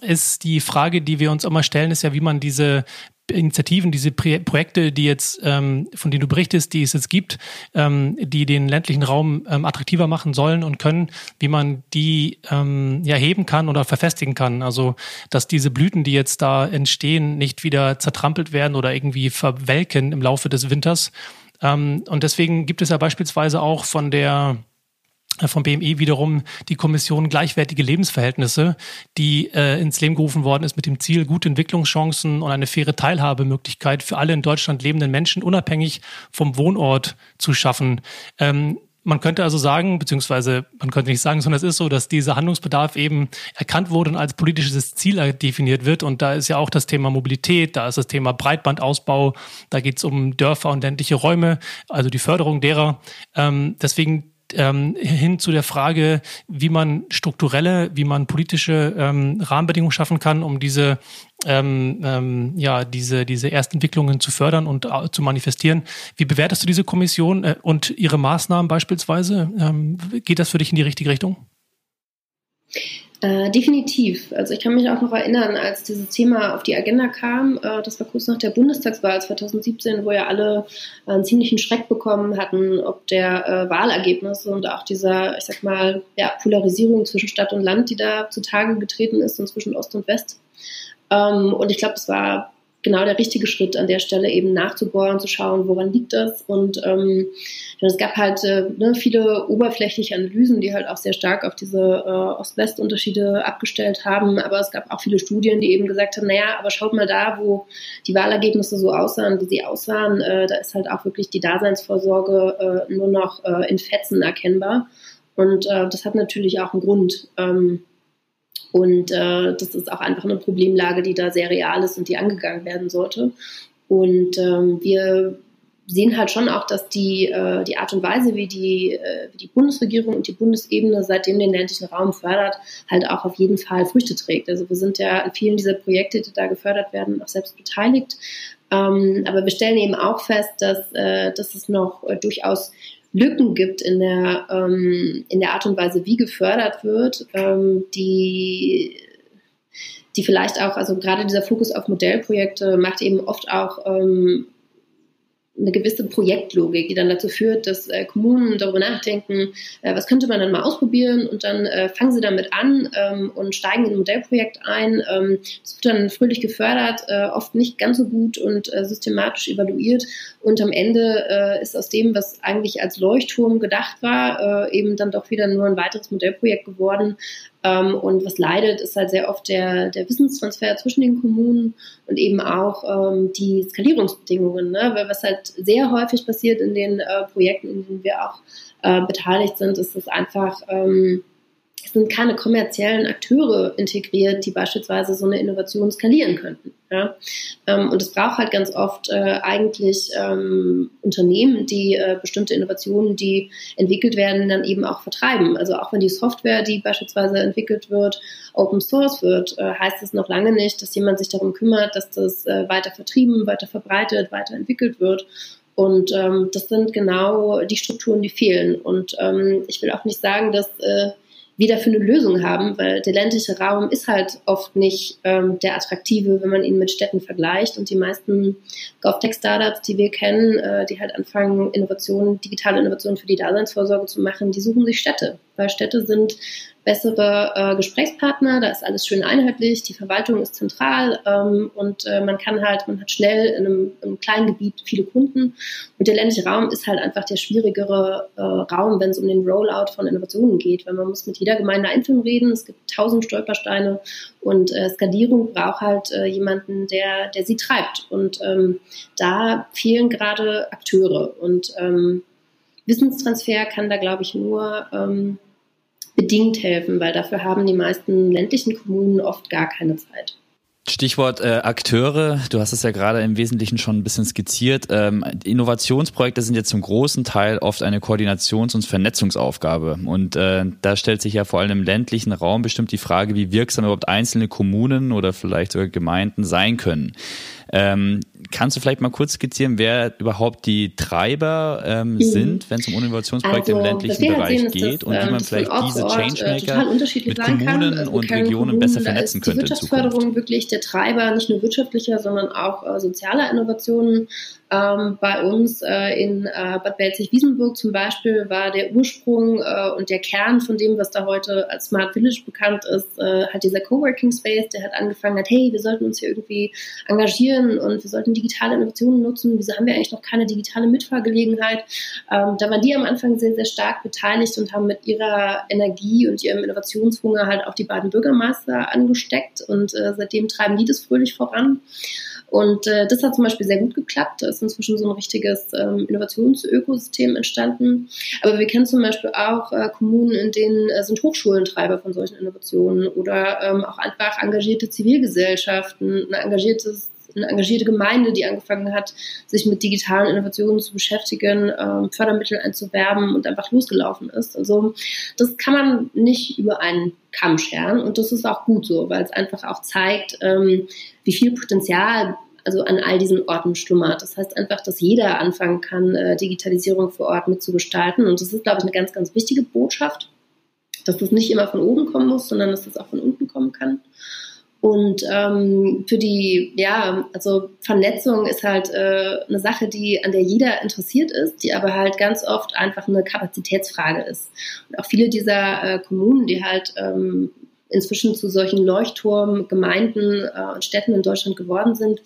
ist die Frage, die wir uns immer stellen, ist ja, wie man diese Initiativen, diese Projekte, die jetzt, ähm, von denen du berichtest, die es jetzt gibt, ähm, die den ländlichen Raum ähm, attraktiver machen sollen und können, wie man die ähm, ja heben kann oder verfestigen kann. Also, dass diese Blüten, die jetzt da entstehen, nicht wieder zertrampelt werden oder irgendwie verwelken im Laufe des Winters. Und deswegen gibt es ja beispielsweise auch von der vom BMI wiederum die Kommission gleichwertige Lebensverhältnisse, die äh, ins Leben gerufen worden ist mit dem Ziel, gute Entwicklungschancen und eine faire Teilhabemöglichkeit für alle in Deutschland lebenden Menschen unabhängig vom Wohnort zu schaffen. Ähm, man könnte also sagen, beziehungsweise man könnte nicht sagen, sondern es ist so, dass dieser Handlungsbedarf eben erkannt wurde und als politisches Ziel definiert wird. Und da ist ja auch das Thema Mobilität, da ist das Thema Breitbandausbau, da geht es um Dörfer und ländliche Räume, also die Förderung derer. Ähm, deswegen ähm, hin zu der Frage, wie man strukturelle, wie man politische ähm, Rahmenbedingungen schaffen kann, um diese ähm, ähm, ja diese diese Erstentwicklungen zu fördern und äh, zu manifestieren. Wie bewertest du diese Kommission äh, und ihre Maßnahmen beispielsweise? Ähm, geht das für dich in die richtige Richtung? Äh, definitiv. Also ich kann mich auch noch erinnern, als dieses Thema auf die Agenda kam, äh, das war kurz nach der Bundestagswahl 2017, wo ja alle äh, einen ziemlichen Schreck bekommen hatten, ob der äh, Wahlergebnisse und auch dieser, ich sag mal, ja, Polarisierung zwischen Stadt und Land, die da zutage getreten ist und zwischen Ost und West. Ähm, und ich glaube, es war genau der richtige Schritt an der Stelle eben nachzubohren, zu schauen, woran liegt das. Und ähm, es gab halt äh, ne, viele oberflächliche Analysen, die halt auch sehr stark auf diese äh, Ost-West-Unterschiede abgestellt haben. Aber es gab auch viele Studien, die eben gesagt haben, naja, aber schaut mal da, wo die Wahlergebnisse so aussahen, wie sie aussahen, äh, da ist halt auch wirklich die Daseinsvorsorge äh, nur noch äh, in Fetzen erkennbar. Und äh, das hat natürlich auch einen Grund. Ähm, und äh, das ist auch einfach eine Problemlage, die da sehr real ist und die angegangen werden sollte. Und ähm, wir sehen halt schon auch, dass die, äh, die Art und Weise, wie die, äh, wie die Bundesregierung und die Bundesebene seitdem den ländlichen Raum fördert, halt auch auf jeden Fall Früchte trägt. Also wir sind ja an vielen dieser Projekte, die da gefördert werden, auch selbst beteiligt. Ähm, aber wir stellen eben auch fest, dass, äh, dass es noch äh, durchaus Lücken gibt in der, ähm, in der Art und Weise, wie gefördert wird, ähm, die die vielleicht auch, also gerade dieser Fokus auf Modellprojekte macht eben oft auch ähm, eine gewisse Projektlogik, die dann dazu führt, dass äh, Kommunen darüber nachdenken, äh, was könnte man dann mal ausprobieren und dann äh, fangen sie damit an ähm, und steigen in ein Modellprojekt ein. Ähm, das wird dann fröhlich gefördert, äh, oft nicht ganz so gut und äh, systematisch evaluiert und am Ende äh, ist aus dem, was eigentlich als Leuchtturm gedacht war, eben dann doch wieder nur ein weiteres Modellprojekt geworden, ähm, und was leidet, ist halt sehr oft der, der Wissenstransfer zwischen den Kommunen und eben auch ähm, die Skalierungsbedingungen, ne? weil was halt sehr häufig passiert in den äh, Projekten, in denen wir auch äh, beteiligt sind, ist es einfach, ähm, es sind keine kommerziellen Akteure integriert, die beispielsweise so eine Innovation skalieren könnten. Ja? Ähm, und es braucht halt ganz oft äh, eigentlich ähm, Unternehmen, die äh, bestimmte Innovationen, die entwickelt werden, dann eben auch vertreiben. Also auch wenn die Software, die beispielsweise entwickelt wird, Open Source wird, äh, heißt es noch lange nicht, dass jemand sich darum kümmert, dass das äh, weiter vertrieben, weiter verbreitet, weiterentwickelt wird. Und ähm, das sind genau die Strukturen, die fehlen. Und ähm, ich will auch nicht sagen, dass wir dafür eine Lösung haben, weil der ländliche Raum ist halt oft nicht ähm, der attraktive, wenn man ihn mit Städten vergleicht. Und die meisten GovTech-Startups, die wir kennen, äh, die halt anfangen, Innovationen, digitale Innovationen für die Daseinsvorsorge zu machen, die suchen sich Städte, weil Städte sind bessere äh, Gesprächspartner, da ist alles schön einheitlich, die Verwaltung ist zentral ähm, und äh, man kann halt, man hat schnell in einem, in einem, kleinen Gebiet viele Kunden. Und der ländliche Raum ist halt einfach der schwierigere äh, Raum, wenn es um den Rollout von Innovationen geht, weil man muss mit jeder Gemeinde einzeln reden, es gibt tausend Stolpersteine und äh, Skalierung braucht halt äh, jemanden, der, der sie treibt. Und ähm, da fehlen gerade Akteure. Und ähm, Wissenstransfer kann da, glaube ich, nur ähm, bedingt helfen, weil dafür haben die meisten ländlichen Kommunen oft gar keine Zeit. Stichwort äh, Akteure, du hast es ja gerade im Wesentlichen schon ein bisschen skizziert. Ähm, Innovationsprojekte sind jetzt zum großen Teil oft eine Koordinations- und Vernetzungsaufgabe. Und äh, da stellt sich ja vor allem im ländlichen Raum bestimmt die Frage, wie wirksam überhaupt einzelne Kommunen oder vielleicht sogar Gemeinden sein können. Ähm, kannst du vielleicht mal kurz skizzieren, wer überhaupt die Treiber ähm, mhm. sind, wenn es um Innovationsprojekte also, im ländlichen Bereich sehen, geht das, und wie man vielleicht diese äh, Changemaker mit Kommunen kann. und Regionen Kommunen, besser vernetzen könnte. Die Wirtschaftsförderung wirklich der Treiber nicht nur wirtschaftlicher, sondern auch äh, sozialer Innovationen ähm, bei uns äh, in äh, Bad Belzig-Wiesenburg zum Beispiel war der Ursprung äh, und der Kern von dem, was da heute als Smart Village bekannt ist, äh, halt dieser Coworking Space, der hat angefangen hat, hey, wir sollten uns hier irgendwie engagieren und wir sollten digitale Innovationen nutzen. Wieso haben wir eigentlich noch keine digitale Mitfahrgelegenheit? Ähm, da waren die am Anfang sehr, sehr stark beteiligt und haben mit ihrer Energie und ihrem Innovationshunger halt auch die beiden Bürgermeister angesteckt und äh, seitdem treiben die das fröhlich voran. Und äh, das hat zum Beispiel sehr gut geklappt. Da ist inzwischen so ein richtiges ähm, Innovationsökosystem entstanden. Aber wir kennen zum Beispiel auch äh, Kommunen, in denen äh, sind Hochschulen Treiber von solchen Innovationen oder ähm, auch einfach engagierte Zivilgesellschaften, ein engagiertes eine engagierte Gemeinde, die angefangen hat, sich mit digitalen Innovationen zu beschäftigen, ähm, Fördermittel einzuwerben und einfach losgelaufen ist. Also das kann man nicht über einen Kamm scheren und das ist auch gut so, weil es einfach auch zeigt, ähm, wie viel Potenzial also an all diesen Orten schlummert. Das heißt einfach, dass jeder anfangen kann, äh, Digitalisierung vor Ort mitzugestalten. Und das ist, glaube ich, eine ganz, ganz wichtige Botschaft, dass das nicht immer von oben kommen muss, sondern dass das auch von unten kommen kann. Und ähm, für die, ja, also Vernetzung ist halt äh, eine Sache, die an der jeder interessiert ist, die aber halt ganz oft einfach eine Kapazitätsfrage ist. Und auch viele dieser äh, Kommunen, die halt ähm, inzwischen zu solchen Leuchtturmgemeinden äh, und Städten in Deutschland geworden sind,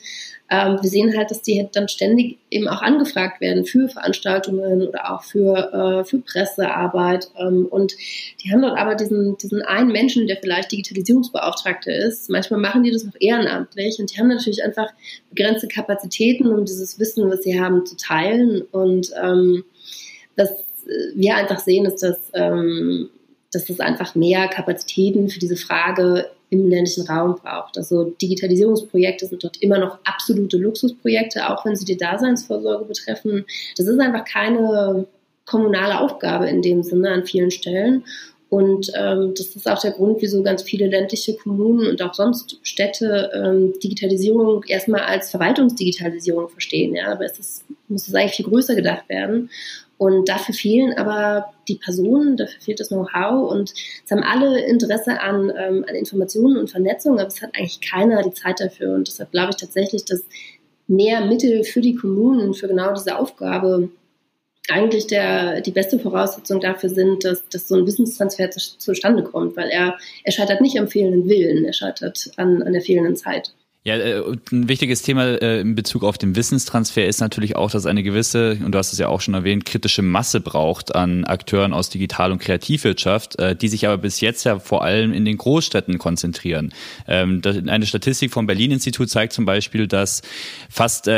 ähm, wir sehen halt, dass die dann ständig eben auch angefragt werden für Veranstaltungen oder auch für, äh, für Pressearbeit. Ähm, und die haben dort aber diesen, diesen einen Menschen, der vielleicht Digitalisierungsbeauftragte ist. Manchmal machen die das auch ehrenamtlich und die haben natürlich einfach begrenzte Kapazitäten, um dieses Wissen, was sie haben, zu teilen. Und ähm, was wir einfach sehen, ist, dass, ähm, dass es einfach mehr Kapazitäten für diese Frage im ländlichen Raum braucht. Also Digitalisierungsprojekte sind dort immer noch absolute Luxusprojekte, auch wenn sie die Daseinsvorsorge betreffen. Das ist einfach keine kommunale Aufgabe in dem Sinne an vielen Stellen. Und ähm, das ist auch der Grund, wieso ganz viele ländliche Kommunen und auch sonst Städte ähm, Digitalisierung erstmal als Verwaltungsdigitalisierung verstehen. Ja, aber es ist, muss es eigentlich viel größer gedacht werden. Und dafür fehlen aber die Personen, dafür fehlt das Know-how und es haben alle Interesse an, ähm, an Informationen und Vernetzung, aber es hat eigentlich keiner die Zeit dafür. Und deshalb glaube ich tatsächlich, dass mehr Mittel für die Kommunen für genau diese Aufgabe eigentlich der, die beste Voraussetzung dafür sind, dass, dass so ein Wissenstransfer zu, zustande kommt, weil er, er scheitert nicht am fehlenden Willen, er scheitert an, an der fehlenden Zeit. Ja, äh, ein wichtiges Thema äh, in Bezug auf den Wissenstransfer ist natürlich auch, dass eine gewisse, und du hast es ja auch schon erwähnt, kritische Masse braucht an Akteuren aus Digital- und Kreativwirtschaft, äh, die sich aber bis jetzt ja vor allem in den Großstädten konzentrieren. Ähm, eine Statistik vom Berlin-Institut zeigt zum Beispiel, dass fast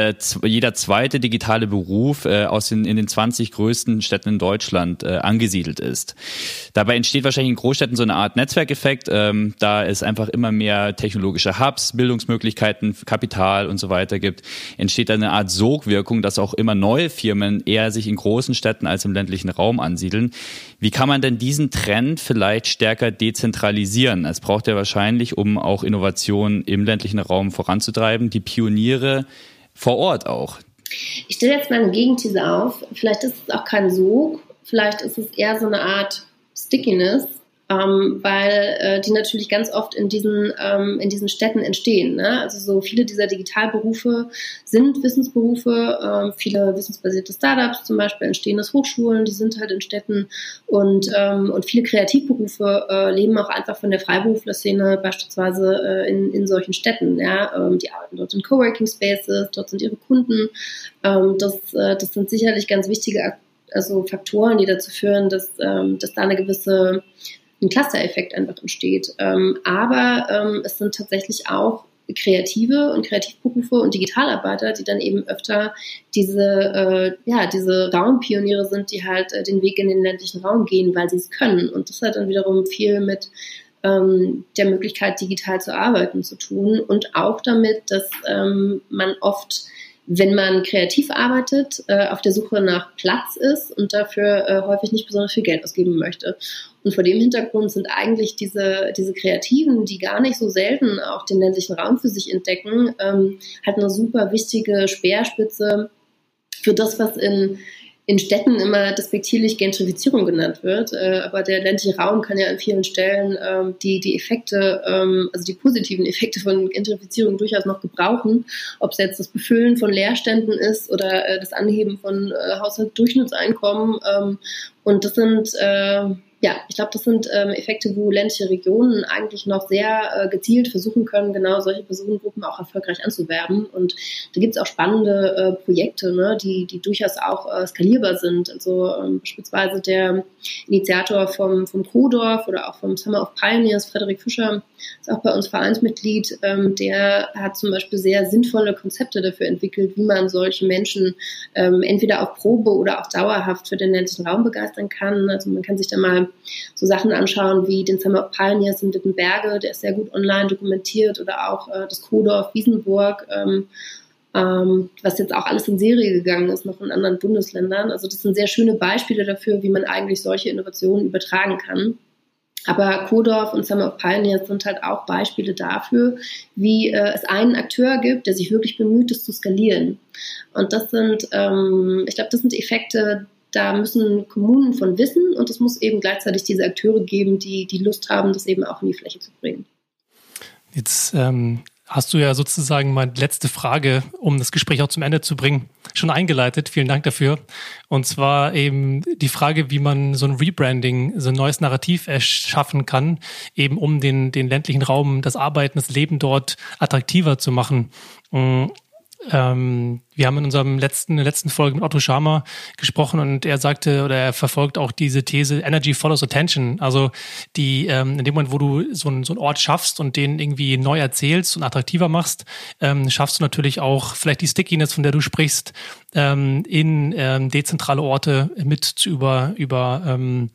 jeder zweite digitale Beruf aus den, in den 20 größten Städten in Deutschland angesiedelt ist. Dabei entsteht wahrscheinlich in Großstädten so eine Art Netzwerkeffekt, ähm, da es einfach immer mehr technologische Hubs, Bildungsmöglichkeiten, Möglichkeiten, Kapital und so weiter gibt, entsteht eine Art Sogwirkung, dass auch immer neue Firmen eher sich in großen Städten als im ländlichen Raum ansiedeln. Wie kann man denn diesen Trend vielleicht stärker dezentralisieren? Es braucht ja wahrscheinlich, um auch Innovationen im ländlichen Raum voranzutreiben, die Pioniere vor Ort auch. Ich stelle jetzt mal eine Gegenthese auf. Vielleicht ist es auch kein Sog, vielleicht ist es eher so eine Art Stickiness, ähm, weil äh, die natürlich ganz oft in diesen, ähm, in diesen Städten entstehen. Ne? Also so viele dieser Digitalberufe sind Wissensberufe, ähm, viele wissensbasierte Startups zum Beispiel entstehen aus Hochschulen, die sind halt in Städten und, ähm, und viele Kreativberufe äh, leben auch einfach von der Freiberuflerszene beispielsweise äh, in, in solchen Städten. Ja? Ähm, die arbeiten dort in Coworking Spaces, dort sind ihre Kunden. Ähm, das, äh, das sind sicherlich ganz wichtige also Faktoren, die dazu führen, dass, ähm, dass da eine gewisse ein Cluster-Effekt einfach entsteht. Ähm, aber ähm, es sind tatsächlich auch Kreative und Kreativberufe und Digitalarbeiter, die dann eben öfter diese, äh, ja, diese Raumpioniere sind, die halt äh, den Weg in den ländlichen Raum gehen, weil sie es können. Und das hat dann wiederum viel mit ähm, der Möglichkeit, digital zu arbeiten zu tun und auch damit, dass ähm, man oft wenn man kreativ arbeitet, äh, auf der Suche nach Platz ist und dafür äh, häufig nicht besonders viel Geld ausgeben möchte. Und vor dem Hintergrund sind eigentlich diese, diese Kreativen, die gar nicht so selten auch den ländlichen Raum für sich entdecken, ähm, halt eine super wichtige Speerspitze für das, was in, in Städten immer despektierlich Gentrifizierung genannt wird. Äh, aber der ländliche Raum kann ja an vielen Stellen ähm, die, die Effekte, ähm, also die positiven Effekte von Gentrifizierung durchaus noch gebrauchen. Ob es jetzt das Befüllen von Leerständen ist oder äh, das Anheben von äh, Haushaltsdurchschnittseinkommen. Ähm, und das sind äh, ja, ich glaube, das sind ähm, Effekte, wo ländliche Regionen eigentlich noch sehr äh, gezielt versuchen können, genau solche Personengruppen auch erfolgreich anzuwerben. Und da gibt es auch spannende äh, Projekte, ne, die, die durchaus auch äh, skalierbar sind. Also ähm, beispielsweise der Initiator vom, vom Kodorf oder auch vom Summer of Pioneers, Frederik Fischer, ist auch bei uns Vereinsmitglied. Ähm, der hat zum Beispiel sehr sinnvolle Konzepte dafür entwickelt, wie man solche Menschen ähm, entweder auf Probe oder auch dauerhaft für den ländlichen Raum begeistern kann. Also man kann sich da mal so Sachen anschauen wie den Summer of Pioneers in Wittenberge, der ist sehr gut online dokumentiert, oder auch äh, das Kodorf Wiesenburg, ähm, ähm, was jetzt auch alles in Serie gegangen ist, noch in anderen Bundesländern. Also das sind sehr schöne Beispiele dafür, wie man eigentlich solche Innovationen übertragen kann. Aber Kodorf und Summer of Pioneers sind halt auch Beispiele dafür, wie äh, es einen Akteur gibt, der sich wirklich bemüht, es zu skalieren. Und das sind, ähm, ich glaube, das sind Effekte, da müssen Kommunen von wissen und es muss eben gleichzeitig diese Akteure geben, die die Lust haben, das eben auch in die Fläche zu bringen. Jetzt ähm, hast du ja sozusagen meine letzte Frage, um das Gespräch auch zum Ende zu bringen, schon eingeleitet. Vielen Dank dafür. Und zwar eben die Frage, wie man so ein Rebranding, so ein neues Narrativ erschaffen kann, eben um den, den ländlichen Raum, das Arbeiten, das Leben dort attraktiver zu machen. Ähm, wir haben in unserem letzten, in der letzten Folge mit Otto Schama gesprochen und er sagte oder er verfolgt auch diese These Energy follows attention. Also die, ähm, in dem Moment, wo du so, ein, so einen Ort schaffst und den irgendwie neu erzählst und attraktiver machst, ähm, schaffst du natürlich auch vielleicht die Stickiness, von der du sprichst, ähm, in ähm, dezentrale Orte mit zu über, über ähm,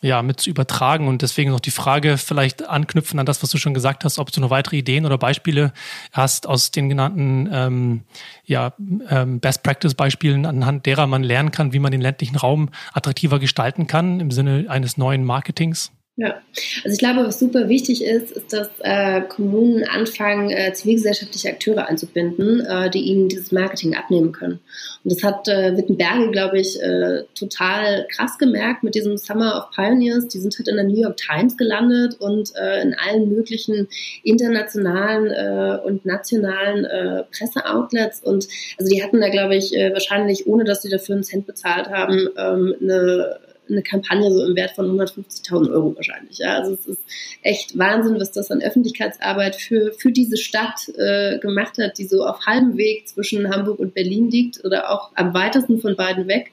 ja, mit zu übertragen. Und deswegen noch die Frage, vielleicht anknüpfen an das, was du schon gesagt hast, ob du noch weitere Ideen oder Beispiele hast aus den genannten ähm, ja, ähm, Best Practice Beispielen, anhand derer man lernen kann, wie man den ländlichen Raum attraktiver gestalten kann im Sinne eines neuen Marketings? Ja, also ich glaube, was super wichtig ist, ist, dass äh, Kommunen anfangen, äh, zivilgesellschaftliche Akteure einzubinden, äh, die ihnen dieses Marketing abnehmen können. Und das hat äh, Wittenberge, glaube ich, äh, total krass gemerkt mit diesem Summer of Pioneers. Die sind halt in der New York Times gelandet und äh, in allen möglichen internationalen äh, und nationalen äh, Presseoutlets. Und also die hatten da, glaube ich, äh, wahrscheinlich, ohne dass sie dafür einen Cent bezahlt haben, ähm, eine eine Kampagne so im Wert von 150.000 Euro wahrscheinlich. Ja? Also es ist echt Wahnsinn, was das an Öffentlichkeitsarbeit für, für diese Stadt äh, gemacht hat, die so auf halbem Weg zwischen Hamburg und Berlin liegt oder auch am weitesten von beiden weg.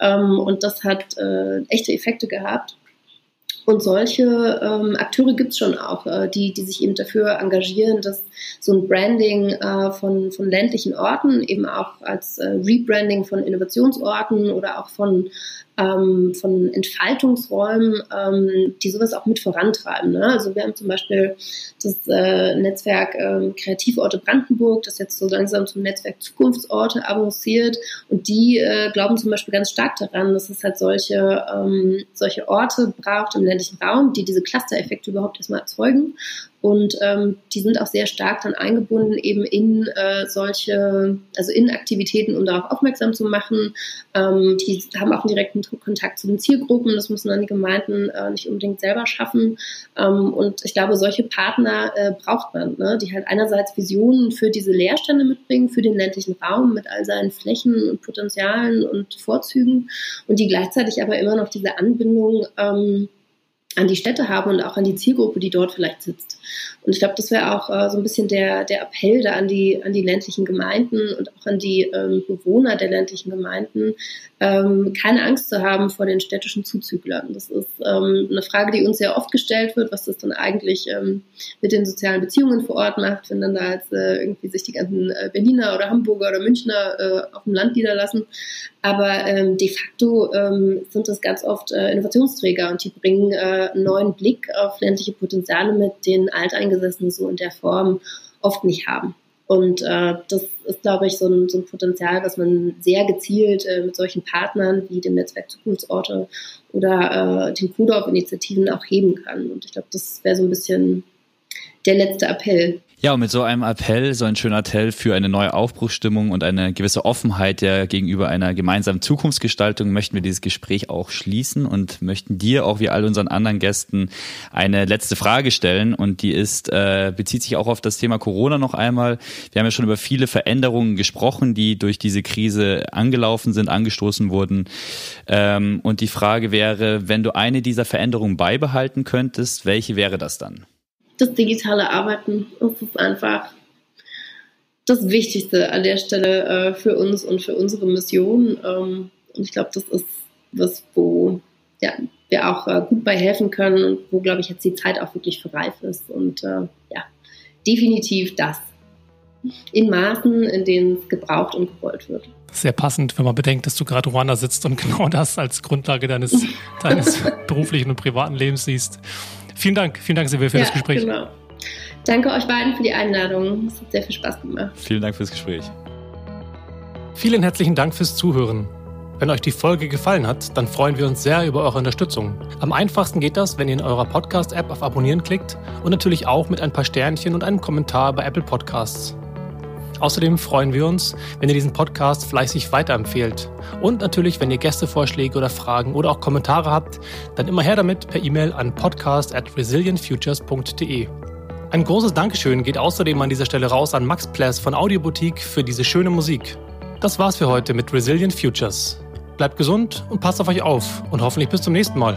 Ähm, und das hat äh, echte Effekte gehabt. Und solche ähm, Akteure gibt es schon auch, äh, die, die sich eben dafür engagieren, dass so ein Branding äh, von, von ländlichen Orten, eben auch als äh, Rebranding von Innovationsorten oder auch von ähm, von Entfaltungsräumen, ähm, die sowas auch mit vorantreiben. Ne? Also wir haben zum Beispiel das äh, Netzwerk ähm, Kreativorte Brandenburg, das jetzt so langsam zum Netzwerk Zukunftsorte avanciert und die äh, glauben zum Beispiel ganz stark daran, dass es halt solche, ähm, solche Orte braucht im ländlichen Raum, die diese Cluster-Effekte überhaupt erstmal erzeugen und ähm, die sind auch sehr stark dann eingebunden eben in äh, solche, also in Aktivitäten, um darauf aufmerksam zu machen. Ähm, die haben auch einen direkten Kontakt zu den Zielgruppen. Das müssen dann die Gemeinden äh, nicht unbedingt selber schaffen. Ähm, und ich glaube, solche Partner äh, braucht man, ne? die halt einerseits Visionen für diese Leerstände mitbringen, für den ländlichen Raum mit all seinen Flächen und Potenzialen und Vorzügen und die gleichzeitig aber immer noch diese Anbindung ähm, an die Städte haben und auch an die Zielgruppe, die dort vielleicht sitzt. Und ich glaube, das wäre auch äh, so ein bisschen der, der Appell da an die, an die ländlichen Gemeinden und auch an die ähm, Bewohner der ländlichen Gemeinden, ähm, keine Angst zu haben vor den städtischen Zuzüglern. Das ist ähm, eine Frage, die uns sehr oft gestellt wird, was das dann eigentlich ähm, mit den sozialen Beziehungen vor Ort macht, wenn dann da jetzt äh, irgendwie sich die ganzen äh, Berliner oder Hamburger oder Münchner äh, auf dem Land niederlassen. Aber ähm, de facto ähm, sind das ganz oft äh, Innovationsträger und die bringen äh, einen neuen Blick auf ländliche Potenziale mit, den Alteingesessenen so in der Form oft nicht haben. Und äh, das ist, glaube ich, so ein, so ein Potenzial, was man sehr gezielt äh, mit solchen Partnern wie dem Netzwerk Zukunftsorte oder äh, den Kudorf-Initiativen auch heben kann. Und ich glaube, das wäre so ein bisschen der letzte Appell. Ja, und mit so einem Appell, so ein schöner Appell für eine neue Aufbruchsstimmung und eine gewisse Offenheit der gegenüber einer gemeinsamen Zukunftsgestaltung möchten wir dieses Gespräch auch schließen und möchten dir, auch wie all unseren anderen Gästen, eine letzte Frage stellen. Und die ist, äh, bezieht sich auch auf das Thema Corona noch einmal. Wir haben ja schon über viele Veränderungen gesprochen, die durch diese Krise angelaufen sind, angestoßen wurden. Ähm, und die Frage wäre, wenn du eine dieser Veränderungen beibehalten könntest, welche wäre das dann? Das digitale Arbeiten. Das ist einfach das Wichtigste an der Stelle äh, für uns und für unsere Mission. Ähm, und ich glaube, das ist was, wo ja, wir auch äh, gut bei helfen können und wo, glaube ich, jetzt die Zeit auch wirklich für reif ist. Und äh, ja, definitiv das. In Maßen, in denen es gebraucht und gewollt wird. Sehr passend, wenn man bedenkt, dass du gerade Ruanda sitzt und [laughs] genau das als Grundlage deines, deines [laughs] beruflichen und privaten Lebens siehst. Vielen Dank, vielen Dank, Silvia, für ja, das Gespräch. Genau. Danke euch beiden für die Einladung. Es hat sehr viel Spaß gemacht. Vielen Dank fürs Gespräch. Vielen herzlichen Dank fürs Zuhören. Wenn euch die Folge gefallen hat, dann freuen wir uns sehr über eure Unterstützung. Am einfachsten geht das, wenn ihr in eurer Podcast-App auf Abonnieren klickt und natürlich auch mit ein paar Sternchen und einem Kommentar bei Apple Podcasts. Außerdem freuen wir uns, wenn ihr diesen Podcast fleißig weiterempfehlt. Und natürlich, wenn ihr Gästevorschläge oder Fragen oder auch Kommentare habt, dann immer her damit per E-Mail an podcast at resilientfutures.de. Ein großes Dankeschön geht außerdem an dieser Stelle raus an Max Pless von Audioboutique für diese schöne Musik. Das war's für heute mit Resilient Futures. Bleibt gesund und passt auf euch auf und hoffentlich bis zum nächsten Mal.